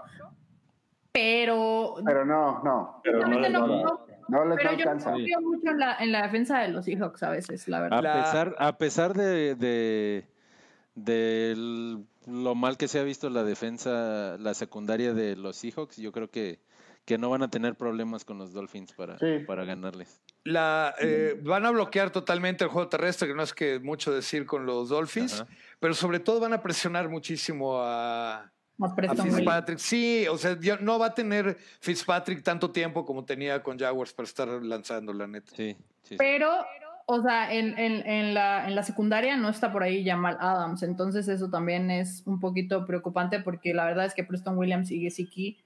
pero Pero no, no. Pero no les no, a no- No les pero yo no alcanza. confío mucho en la, en la defensa de los Seahawks a veces, la a verdad. La- pesar, a pesar de, de, de lo mal que se ha visto la defensa, la secundaria de los Seahawks, yo creo que, que no van a tener problemas con los Dolphins para, Sí. para ganarles. La, eh, van a bloquear totalmente el juego terrestre, que no es que mucho decir con los Dolphins, Ajá. pero sobre todo van a presionar muchísimo a, A. Fitzpatrick. Sí, o sea, ya no va a tener Fitzpatrick tanto tiempo como tenía con Jaguars para estar lanzando, la neta. Sí, sí, sí. Pero, o sea, en, en- en la, en la secundaria no está por ahí Jamal Adams, entonces eso también es un poquito preocupante porque la verdad es que Preston Williams y Gesicki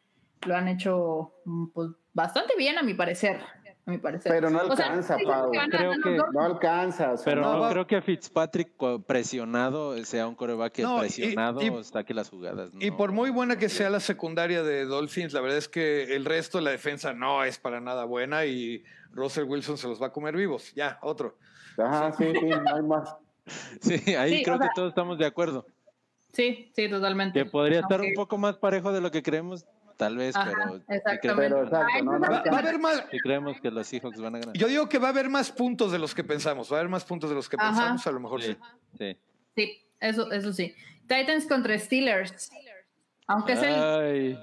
lo han hecho mm, pues, bastante bien a mi parecer. A mi parecer. Pero no O sea, alcanza, Pau. Creo que-. No alcanza. o sea, Pero no va- creo que Fitzpatrick presionado sea un coreback que No, y- presionado y- saque las jugadas. Y por muy buena que sea la secundaria de Dolphins, la verdad es que el resto de la defensa no es para nada buena y Russell Wilson se los va a comer vivos. Ya, otro. Ajá, sí, sí, no hay más. Sí, ahí Sí, creo o que sea- todos estamos de acuerdo. Sí, sí, totalmente. Que podría estar un poco más parejo de lo que creemos, tal vez, Ajá, pero exactamente. Pero exacto, no, no Va, a haber más. sí creemos que los Seahawks van a ganar. Yo digo que va a haber más puntos de los que pensamos. Va a haber más puntos de los que Ajá. pensamos, a lo mejor sí. Sí, sí. Sí, eso, eso sí. Titans contra Steelers. Aunque es el. Ay,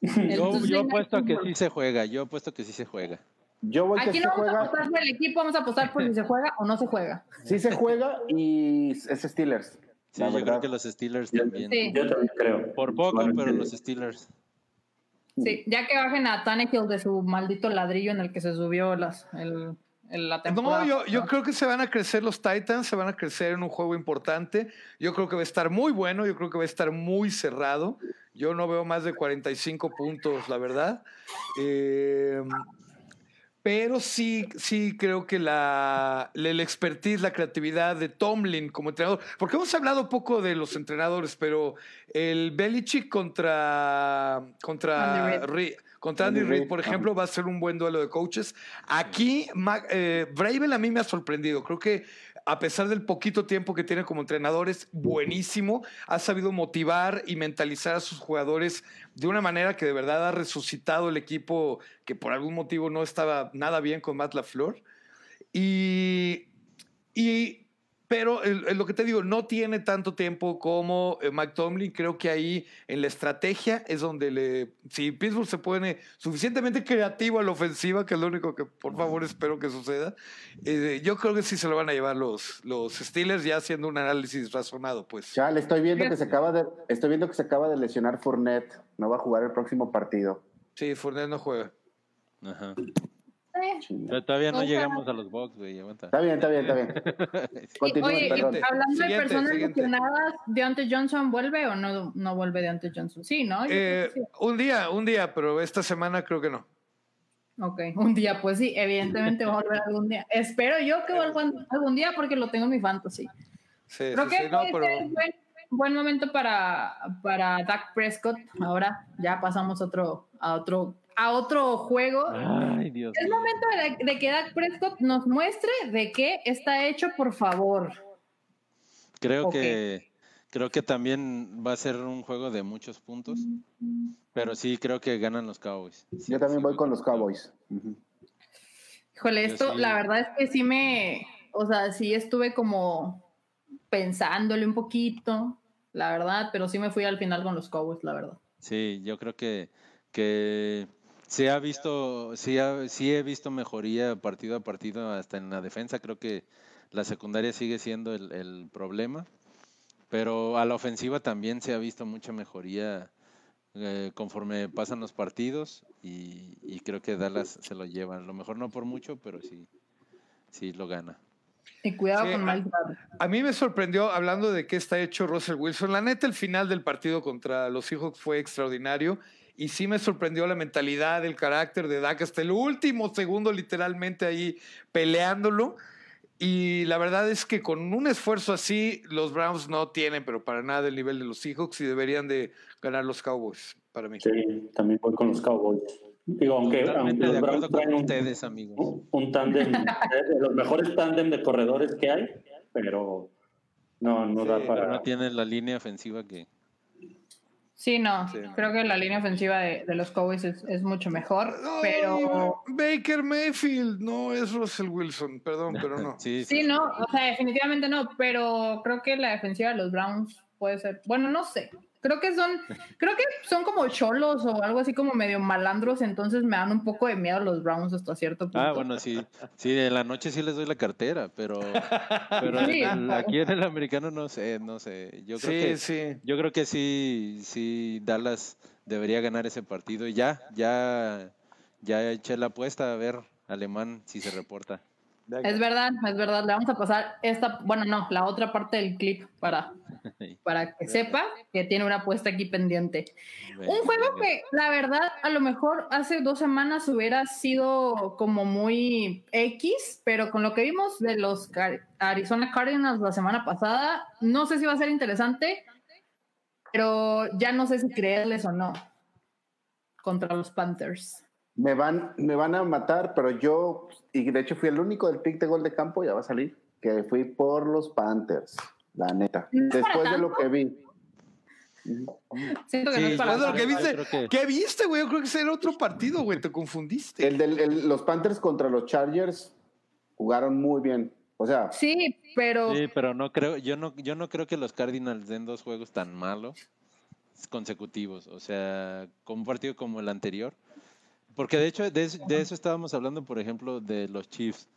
el yo, yo apuesto a que sí se juega, yo apuesto que sí se juega. Yo voy que Aquí no vamos a apostar por el equipo, vamos a apostar por si se juega o no se juega. Sí se juega y es Steelers. Sí, yo creo que los Steelers también. Sí. Yo también creo. Por poco, pero los Steelers. Sí, ya que bajen a Tannehill de su maldito ladrillo en el que se subió las, el, el- la temporada. No, yo, yo creo que se van a crecer los Titans, se van a crecer en un juego importante. Yo creo que va a estar muy bueno, yo creo que va a estar muy cerrado. Yo no veo más de 45 puntos, la verdad. Eh, pero sí, sí creo que la, el expertise, la creatividad de Tomlin como entrenador, porque hemos hablado poco de los entrenadores, pero el Belichick contra, contra Andy Reid. Contra Andy por ejemplo, va a ser un buen duelo de coaches. Aquí, eh, Bravel a mí me ha sorprendido. Creo que a pesar del poquito tiempo que tiene como entrenador, es buenísimo. Ha sabido motivar y mentalizar a sus jugadores de una manera que de verdad ha resucitado el equipo que por algún motivo no estaba nada bien con Matt LaFleur. Y, y pero el- lo que te digo, no tiene tanto tiempo como eh, Mike Tomlin. Creo que ahí en la estrategia es donde le. Si Pittsburgh se pone suficientemente creativo a la ofensiva, que es lo único que por favor espero que suceda, eh, yo creo que sí se lo van a llevar los, los Steelers, ya haciendo un análisis razonado, pues. Ya le estoy viendo que se acaba de, estoy viendo que se acaba de lesionar Fournette. No va a jugar el próximo partido. Sí, Fournette no juega. Ajá. Eh, Pero todavía no Ojalá. llegamos a los Bucks, güey. aguanta. Está bien, está bien, está bien. Continúa, Oye, perdón. hablando de Siguiente, personas siguiente. lesionadas, ¿Deontay Johnson vuelve o no, no vuelve Deontay Johnson? Sí, ¿no? Eh, sí. un día, un día, pero esta semana creo que no. Ok, un día, pues sí, evidentemente va a volver algún día. Espero yo que vuelva algún día porque lo tengo en mi fantasy. Sí, Creo sí, que sí, no, pero. ser buen, buen momento para, para Dak Prescott. Ahora ya pasamos otro, a otro a otro juego. Ay, Dios Es momento de, de que Dak Prescott nos muestre de qué está hecho, por favor. Creo que creo que también va a ser un juego de muchos puntos, pero sí creo que ganan los Cowboys. Sí, Yo también sí voy con los Cowboys. Híjole, esto, sí. la verdad es que sí me, o sea, sí estuve como pensándole un poquito, la verdad, pero sí me fui al final con los Cowboys, la verdad. Sí, yo creo que que se ha visto, sí, ha- sí he visto mejoría partido a partido hasta en la defensa. Creo que la secundaria sigue siendo el, el problema, pero a la ofensiva también se ha visto mucha mejoría eh, conforme pasan los partidos y, y creo que Dallas se lo lleva. A lo mejor no por mucho, pero sí, sí lo gana. Y cuidado Sí, con Garrett. A mí me sorprendió, hablando de qué está hecho Russell Wilson, la neta el final del partido contra los Seahawks fue extraordinario y sí me sorprendió la mentalidad, el carácter de Dak hasta el último segundo literalmente ahí peleándolo Y la verdad es que con un esfuerzo así, los Browns no tienen, pero para nada el nivel de los Seahawks y deberían de ganar los Cowboys, para mí. Sí, también voy con los Cowboys. Digo, aunque, aunque los de Browns acuerdo con traen un, ustedes, amigos. un, un tándem, de los mejores tándem de corredores que hay, pero no, no Sí, da para... no tienen la línea ofensiva que... Sí, no. Sí. Creo que la línea ofensiva de, de los Cowboys es, es mucho mejor, No, pero Baker Mayfield, no es Russell Wilson, perdón, pero no. Sí, sí, no, o sea, definitivamente no, pero creo que la defensiva de los Browns puede ser, bueno, no sé. Creo que son, creo que son como cholos o algo así como medio malandros, entonces me dan un poco de miedo los Browns hasta cierto punto. Ah, bueno, sí. Sí, en la noche sí les doy la cartera, pero, pero Sí. en el- aquí en el americano no sé, no sé. Yo creo Sí, que sí. yo creo que sí, sí Dallas debería ganar ese partido y ya, ya, ya eché la apuesta a ver alemán si se reporta. Es verdad, es verdad. Le vamos a pasar esta, bueno, no, la otra parte del clip para, para que sepa que tiene una apuesta aquí pendiente. Un juego que, la verdad, a lo mejor hace dos semanas hubiera sido como muy X, pero con lo que vimos de los Arizona Cardinals la semana pasada, no sé si va a ser interesante, pero ya no sé si creerles o no contra los Panthers. Me van, me van a matar, pero yo, y de hecho fui el único del pick de gol de campo, ya va a salir, que fui por los Panthers, la neta. ¿No Después de lo que vi. Siento que no Sí, es para Después de lo que viste, que- ¿qué viste, güey? Yo creo que ese era otro partido, güey, te confundiste. El del, el- los Panthers contra los Chargers jugaron muy bien. O sea, Sí, pero Sí, pero no creo, yo no, yo no creo que los Cardinals den dos juegos tan malos consecutivos. O sea, con un partido como el anterior. Porque de hecho, de, eso- de eso estábamos hablando, por ejemplo, de los Chiefs.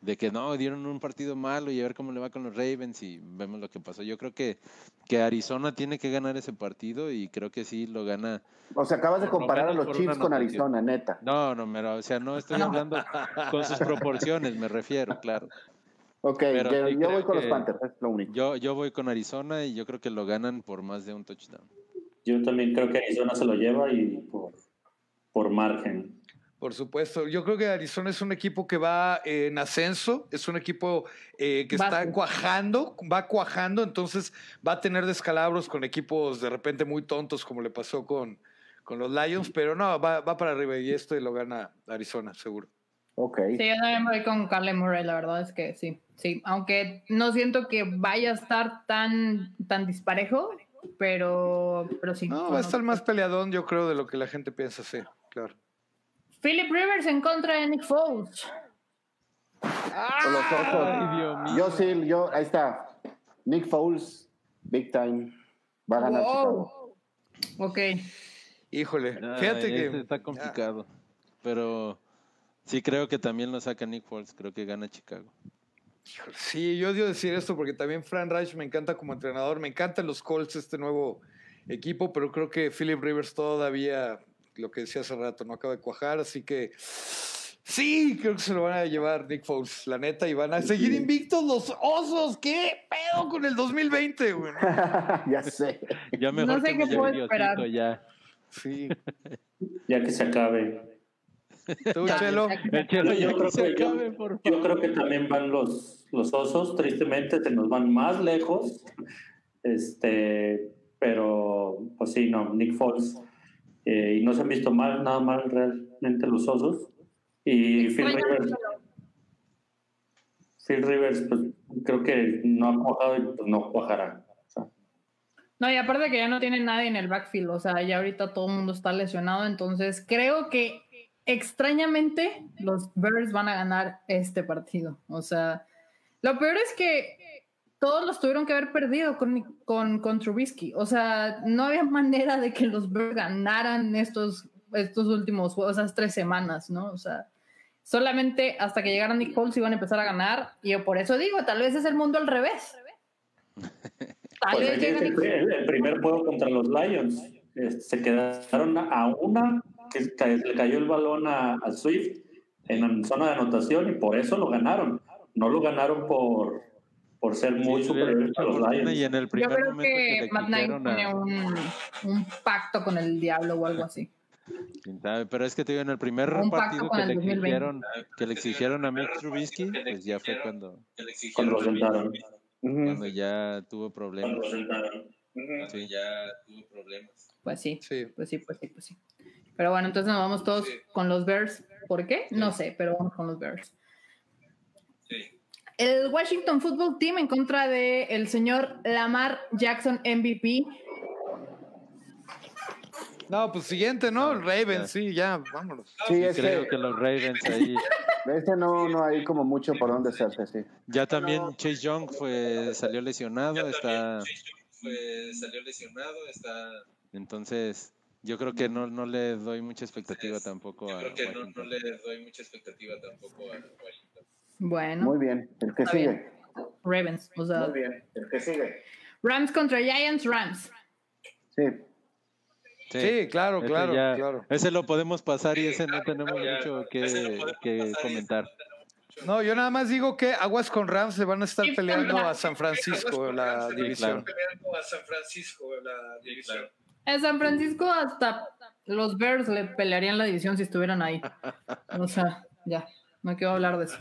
De que no, dieron un partido malo y a ver cómo le va con los Ravens y vemos lo que pasó. Yo creo que, que Arizona tiene que ganar ese partido y creo que sí lo gana. o sea, acabas de comparar a los Chiefs con. Arizona, neta. No, no, pero, o sea, no estoy hablando con sus proporciones, me refiero, claro. Ok, Pero yo, yo voy con los Panthers, es lo único. Yo, yo voy con Arizona y yo creo que lo ganan por más de un touchdown. Yo también creo que Arizona se lo lleva y por, por margen. Por supuesto, yo creo que Arizona es un equipo que va en ascenso, es un equipo eh, que Va- está cuajando, va cuajando, entonces va a tener descalabros con equipos de repente muy tontos como le pasó con, con los Lions, pero no, va, va para arriba y esto lo gana Arizona, seguro. Ok. Sí, yo también voy con Carly Murray, la verdad es que sí, sí, aunque no siento que vaya a estar tan, tan disparejo, pero, pero sí. No, va a estar más peleadón, yo creo, de lo que la gente piensa, sí, claro. Philip Rivers en contra de Nick Foles. Con los ojos. Ay, Dios mío. Yo sí, yo, ahí está. Nick Foles, big time. Va a ganar Chicago. Wow. Ok. Híjole, Ay, fíjate este que... está complicado. Pero sí creo que también lo saca Nick Foles, creo que gana Chicago. Híjole, Sí, yo odio decir esto porque también Fran Reich me encanta como entrenador, me encantan los Colts, este nuevo equipo, pero creo que Philip Rivers todavía, lo que decía hace rato, no acaba de cuajar, así que sí, creo que se lo van a llevar Nick Foles, la neta, y van a seguir invictos los osos. ¿Qué pedo con el 2020, güey? ya sé. Ya mejor No sé que qué me puedo esperar. Ya. Sí. Ya que se acabe. ¿Tú, Ya, Chelo? ya- Yo creo que yo- acabe, creo que también van los, los osos, tristemente se nos van más lejos. Este, pero pues sí, no, Nick Foles. Eh, y no se han visto mal, nada mal realmente los osos. Y Phil Rivers, Phil Rivers, pues creo que no ha cuajado y pues no cuajará. O sea, No, y aparte que ya no tiene nadie en el backfield, o sea, ya ahorita todo el mundo está lesionado, entonces creo que extrañamente los Bears van a ganar este partido. O sea, lo peor es que todos los tuvieron que haber perdido con, con, con Trubisky. O sea, no había manera de que los Bears ganaran estos, estos últimos juegos, esas tres semanas, ¿no? O sea, solamente hasta que llegaran Nick Foles iban a empezar a ganar. Y yo por eso digo, tal vez es el mundo al revés. Tal pues vez llega el, Nick el- el primer juego contra los Lions. Este, se quedaron a una, que le cayó el balón a, a Swift en zona de anotación y por eso lo ganaron. No lo ganaron por, por ser muy Sí, a los Lions. Y en el Yo primer creo momento que que Matt Nagy quitaron tiene a- un, un pacto con el diablo o algo así. pero es que te digo, en el primer Un partido que le 2020. exigieron, que le exigieron a Mitch Trubisky, pues ya fue cuando, Cuando lo sentaron. Cuando ya tuvo problemas. Sí. Pues sí, Sí. pues sí, pues sí, pues sí. Pero bueno, entonces nos vamos todos con los Bears. ¿Por qué? No sé, pero vamos con los Bears. El Washington Football Team en contra de el señor Lamar Jackson MVP. No, pues siguiente, ¿no? No, Raven, ya. sí, ya, vámonos. Sí, Yo es creo que que los Ravens ahí. de este no, no hay como mucho por dónde hacerse, sí. Ya también Chase Young fue, salió lesionado, está. Entonces, yo creo que no, no le doy mucha expectativa tampoco a Washington. Bueno, Muy bien. El que sigue. bien. Ravens. O sea, bien. El que sigue. Rams contra Giants, Rams. Sí. Sí, claro, ese claro, ya- claro. Ese lo podemos pasar y ese no tenemos mucho que, que comentar. No, yo nada más digo que Aguas con Rams le van a estar peleando contra- a San Francisco la división. En San Francisco hasta los Bears le pelearían la división si estuvieran ahí. O sea, ya, no quiero hablar de eso.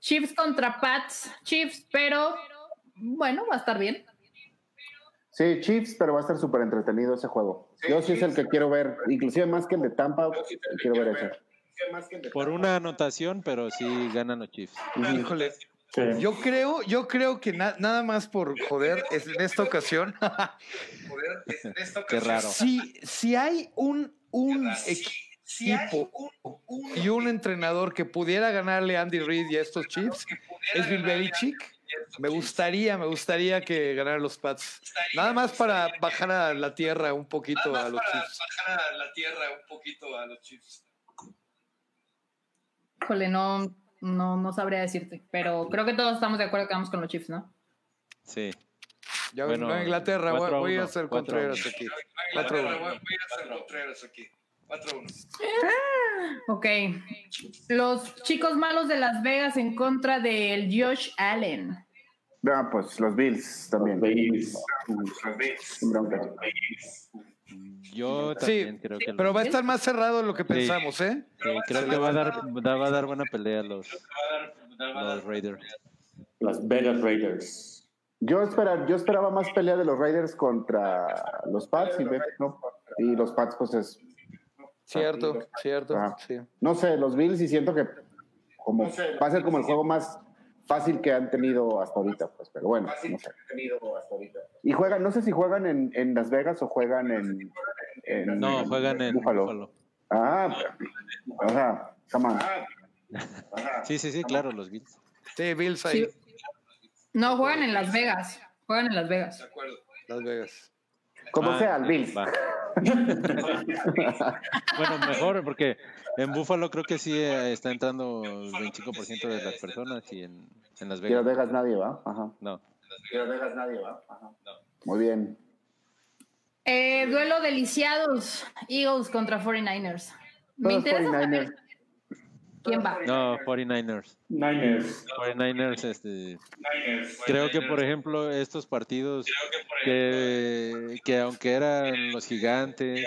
Chiefs contra Pats, Chiefs, pero bueno, va a estar bien. Sí, Chiefs, pero va a estar súper entretenido ese juego. Yo sí es el que quiero ver, inclusive más que el de Tampa, quiero ver ese. Por una anotación, pero sí ganan los Chiefs. Híjole, Sí. yo creo, yo creo que na- nada más por joder es en esta ocasión. Qué raro. si, si hay un, un equipo y un entrenador que pudiera ganarle a Andy Reid y a estos Chiefs, es Bill Belichick. Me gustaría, me gustaría que ganaran los Pats. Nada más para bajar a la tierra un poquito a los Chiefs. Híjole, no, no, no sabría decirte, pero creo que todos estamos de acuerdo que vamos con los Chiefs, ¿no? Sí. Ya Bueno, no, Inglaterra, voy, a voy a uno, hacer cuatro a Contreras uno. aquí. Cuatro a uno. Ok. Los chicos malos de Las Vegas en contra del Josh Allen. Ah, pues los Bills también. Bills. Sin bronca. Yo Sí, también creo que pero va a estar más cerrado de lo que pensamos, ¿eh? sí, creo que va a dar da- va a dar buena pelea a los, los Raiders. Las Vegas Raiders. Yo, espera, yo esperaba más pelea de los Raiders contra los Pats y, no, y los Pats, pues es. Cierto, cierto. Ajá. Sí. No sé, los Bills y siento que como, va a ser como el juego más fácil que han tenido hasta ahorita, pues, pero bueno, no sé. Y juegan, no sé si juegan en, en Las Vegas o juegan en. en- No, juegan en Buffalo. Buffalo. Ah, ajá, come on. Sí, sí, sí, claro, los Bills. Sí, Bills ahí, Sí. No, juegan en Las Vegas. Juegan en Las Vegas. Las Vegas. Como Ah, sea, el Bills. va. Bueno, mejor porque en Buffalo creo que sí eh, está entrando el 25% de las personas y en, en Las Y Las Vegas Vegas nadie va. Ajá. no. Las Vegas nadie va. Ajá. Muy bien. Eh, duelo de lisiados. Eagles contra 49ers. Me Todos interesa 49ers. saber quién va. No, 49ers. Niners. 49ers, este, creo que por ejemplo estos partidos que, que aunque eran los gigantes,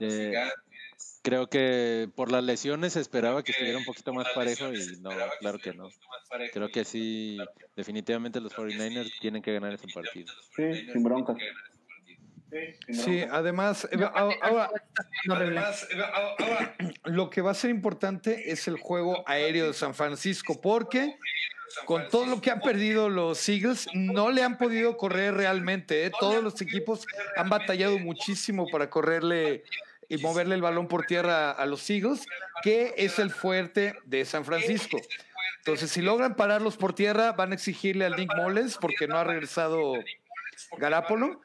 eh, creo que por las lesiones se esperaba que estuviera un poquito más parejo y no, claro que no. Creo que sí, definitivamente los 49ers tienen que ganar ese partido. Sí, sin bronca. Sí, además, eh, ahora, lo que va a ser importante es el juego aéreo de San Francisco, porque con todo lo que han perdido los Eagles, no le han podido correr realmente. ¿eh? Todos los equipos han batallado muchísimo para correrle y moverle el balón por tierra a los Eagles, que es el fuerte de San Francisco. Entonces, si logran pararlos por tierra, van a exigirle al Nick Moles, porque no ha regresado Garápolo,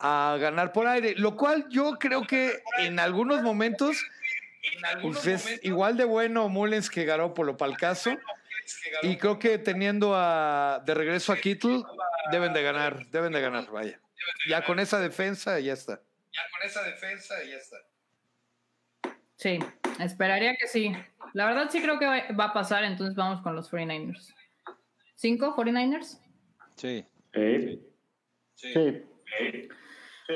a ganar por aire, lo cual yo creo que en algunos momentos pues es igual de bueno Mullens que Garópolo para el caso. Y creo que teniendo a, de regreso a Kittle, deben de ganar, deben de ganar, vaya. Ya con esa defensa, ya está. Ya con esa defensa, ya está. Sí, esperaría que sí. La verdad sí creo que va a pasar, entonces vamos con los 49ers. ¿Cinco 49ers? Sí. Eh, Sí.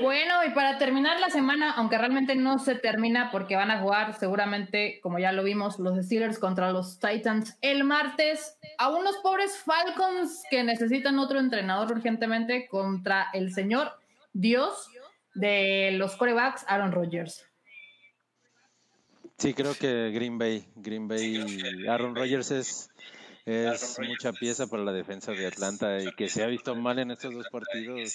Bueno, y para terminar la semana, aunque realmente no se termina porque van a jugar seguramente, como ya lo vimos, los Steelers contra los Titans el martes, a unos pobres Falcons que necesitan otro entrenador urgentemente contra el señor Dios de los corebacks, Aaron Rodgers. Sí, creo que Green Bay, Green Bay, Aaron Rodgers es es mucha pieza para la defensa de Atlanta y que se ha visto mal en estos dos partidos.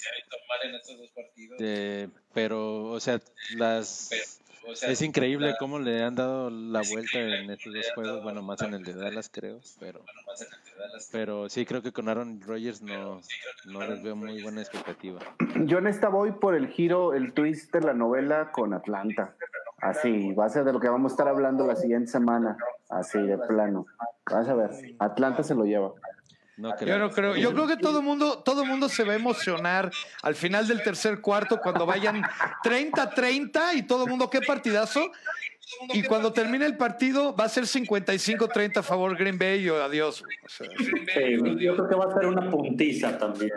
pero, o sea, las es increíble cómo le han dado la vuelta en estos dos juegos, bueno, más en el de Dallas creo, pero pero sí creo que con Aaron Rodgers no, no les veo muy buena expectativa. Yo en esta voy por el giro, el twist de la novela con Atlanta. Así, va a ser de lo que vamos a estar hablando la siguiente semana, así de plano. Vas a ver, Atlanta se lo lleva. yo no creo, yo creo que todo mundo, todo mundo se va a emocionar al final del tercer cuarto cuando vayan 30-30 y todo el mundo, qué partidazo. Y cuando termine el partido va a ser 55-30 a favor Green Bay y adiós. yo creo que va a ser una puntiza también.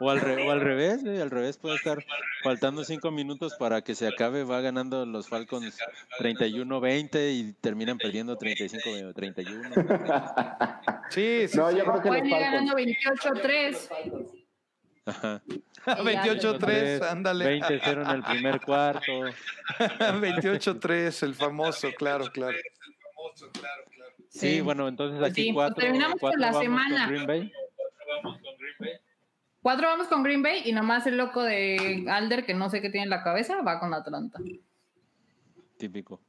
O al, al revés, al revés puede estar faltando cinco minutos para que se acabe, va ganando los Falcons 31-20 y terminan perdiendo 35-31. Sí, sí. No, yo creo que Pueden ir ganando 28-3. 28-3, ándale. 20-0 en el primer cuarto. 28-3, el famoso, claro, claro. Sí, bueno, entonces aquí Sí, cuatro. terminamos con cuatro la vamos semana. Green Bay. Cuatro vamos con Green Bay y nomás el loco de Alder, que no sé qué tiene en la cabeza, va con Atlanta. Típico.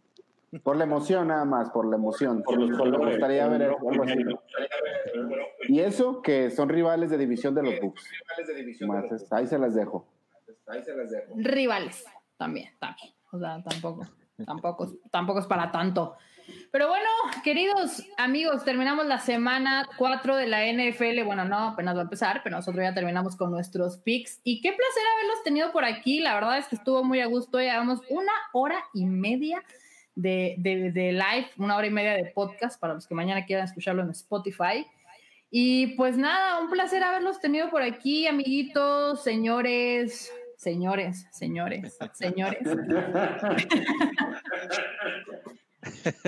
Por la emoción nada más, por la emoción. Por los Me colores. gustaría ver algo así. Y eso que son rivales de división de los Bucks. Más, es- ahí se las dejo. Rivales, también, también. O sea, tampoco, tampoco, tampoco es para tanto. Pero bueno, queridos amigos, terminamos la semana 4 de la NFL. Bueno, no, apenas va a empezar, pero nosotros ya terminamos con nuestros picks. Y qué placer haberlos tenido por aquí. La verdad es que estuvo muy a gusto. Llevamos una hora y media de, de, de live, una hora y media de podcast para los que mañana quieran escucharlo en Spotify. Y pues nada, un placer haberlos tenido por aquí, amiguitos, señores, señores, señores, señores.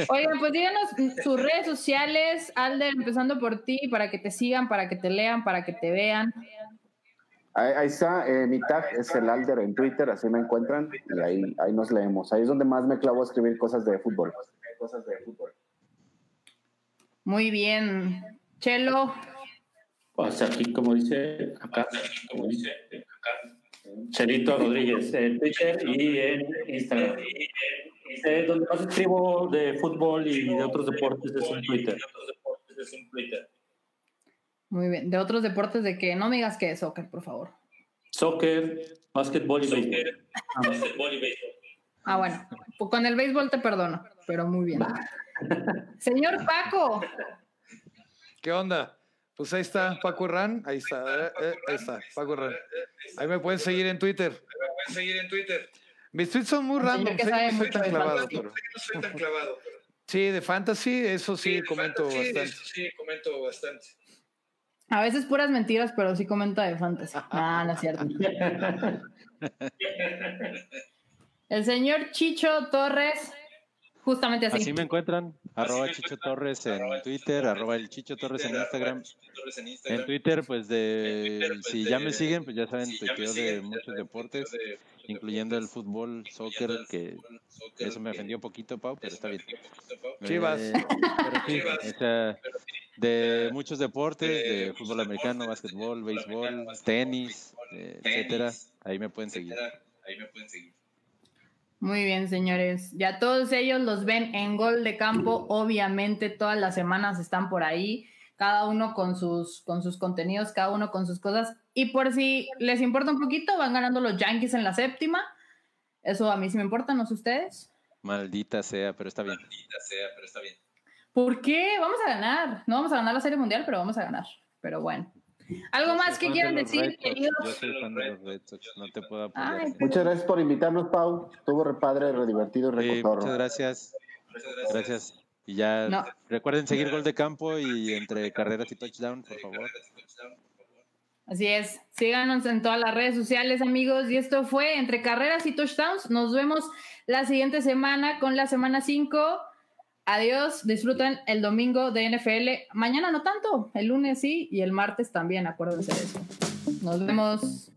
Oigan, pues díganos sus redes sociales, Alder, empezando por ti, para que te sigan, para que te lean, para que te vean. Ahí, ahí está, eh, mi tag es el Alder en Twitter, así me encuentran y ahí, ahí nos leemos. Ahí es donde más me clavo a escribir cosas de fútbol. Cosas de fútbol. Muy bien. Chelo, Pues aquí, como dice acá, como dice acá, Chelito Rodríguez en Twitter y en Instagram. Eh, donde más escribo de fútbol y de otros deportes es en Twitter. Muy bien. De otros deportes, de que no me digas que es soccer, por favor. Soccer, básquetbol y béisbol. Ah, bueno, pues con el béisbol te perdono, pero muy bien. Señor Paco, ¿Qué onda? Pues ahí está Paco Herrán, ahí está, eh, eh, ahí está, Paco Herrán. Ahí me pueden seguir en Twitter. Mis tweets son muy random, que sé sabe que no soy tan de clavado, fantasy. pero... Sí, de fantasy, eso sí, comento bastante. A veces puras mentiras, pero sí comenta de fantasy. Ah, no es cierto. El señor Chicho Torres, justamente así. Así me encuentran, arroba Chicho Torres en Twitter, arroba el Chicho Torres en Instagram. En Twitter, pues de si ya me siguen, pues ya saben, tuiteo de muchos deportes, incluyendo el fútbol, soccer, que eso me ofendió un poquito, Pau, pero está bien. Chivas. Eh, pero sí, sea, de muchos deportes, de fútbol americano, básquetbol, béisbol, tenis, eh, etcétera, ahí me pueden seguir. Muy bien, señores. Ya todos ellos los ven en gol de campo. Obviamente, todas las semanas están por ahí, cada uno con sus, con sus contenidos, cada uno con sus cosas. Y por si les importa un poquito, van ganando los Yankees en la séptima. Eso a mí sí me importa, no sé ustedes. Maldita sea, pero está bien. ¿Por qué? Vamos a ganar. No vamos a ganar la Serie Mundial, pero vamos a ganar. Pero bueno. ¿Algo Yo más que quieran de decir, queridos? Yo soy fan de los Red Sox, no te puedo apoyar. Ay, Muchas gracias por invitarnos, Pau. Estuvo re padre, re divertido y Sí, muchas gracias. Gracias. Y ya No. recuerden seguir gol de campo y entre carreras y touchdown, por favor. Así es. Síganos en todas las redes sociales, amigos. Y esto fue Entre Carreras y Touchdowns. Nos vemos la siguiente semana con la semana 5. Adiós. Disfruten el domingo de NFL. Mañana no tanto. El lunes sí y el martes también. Acuérdense de eso. Nos vemos.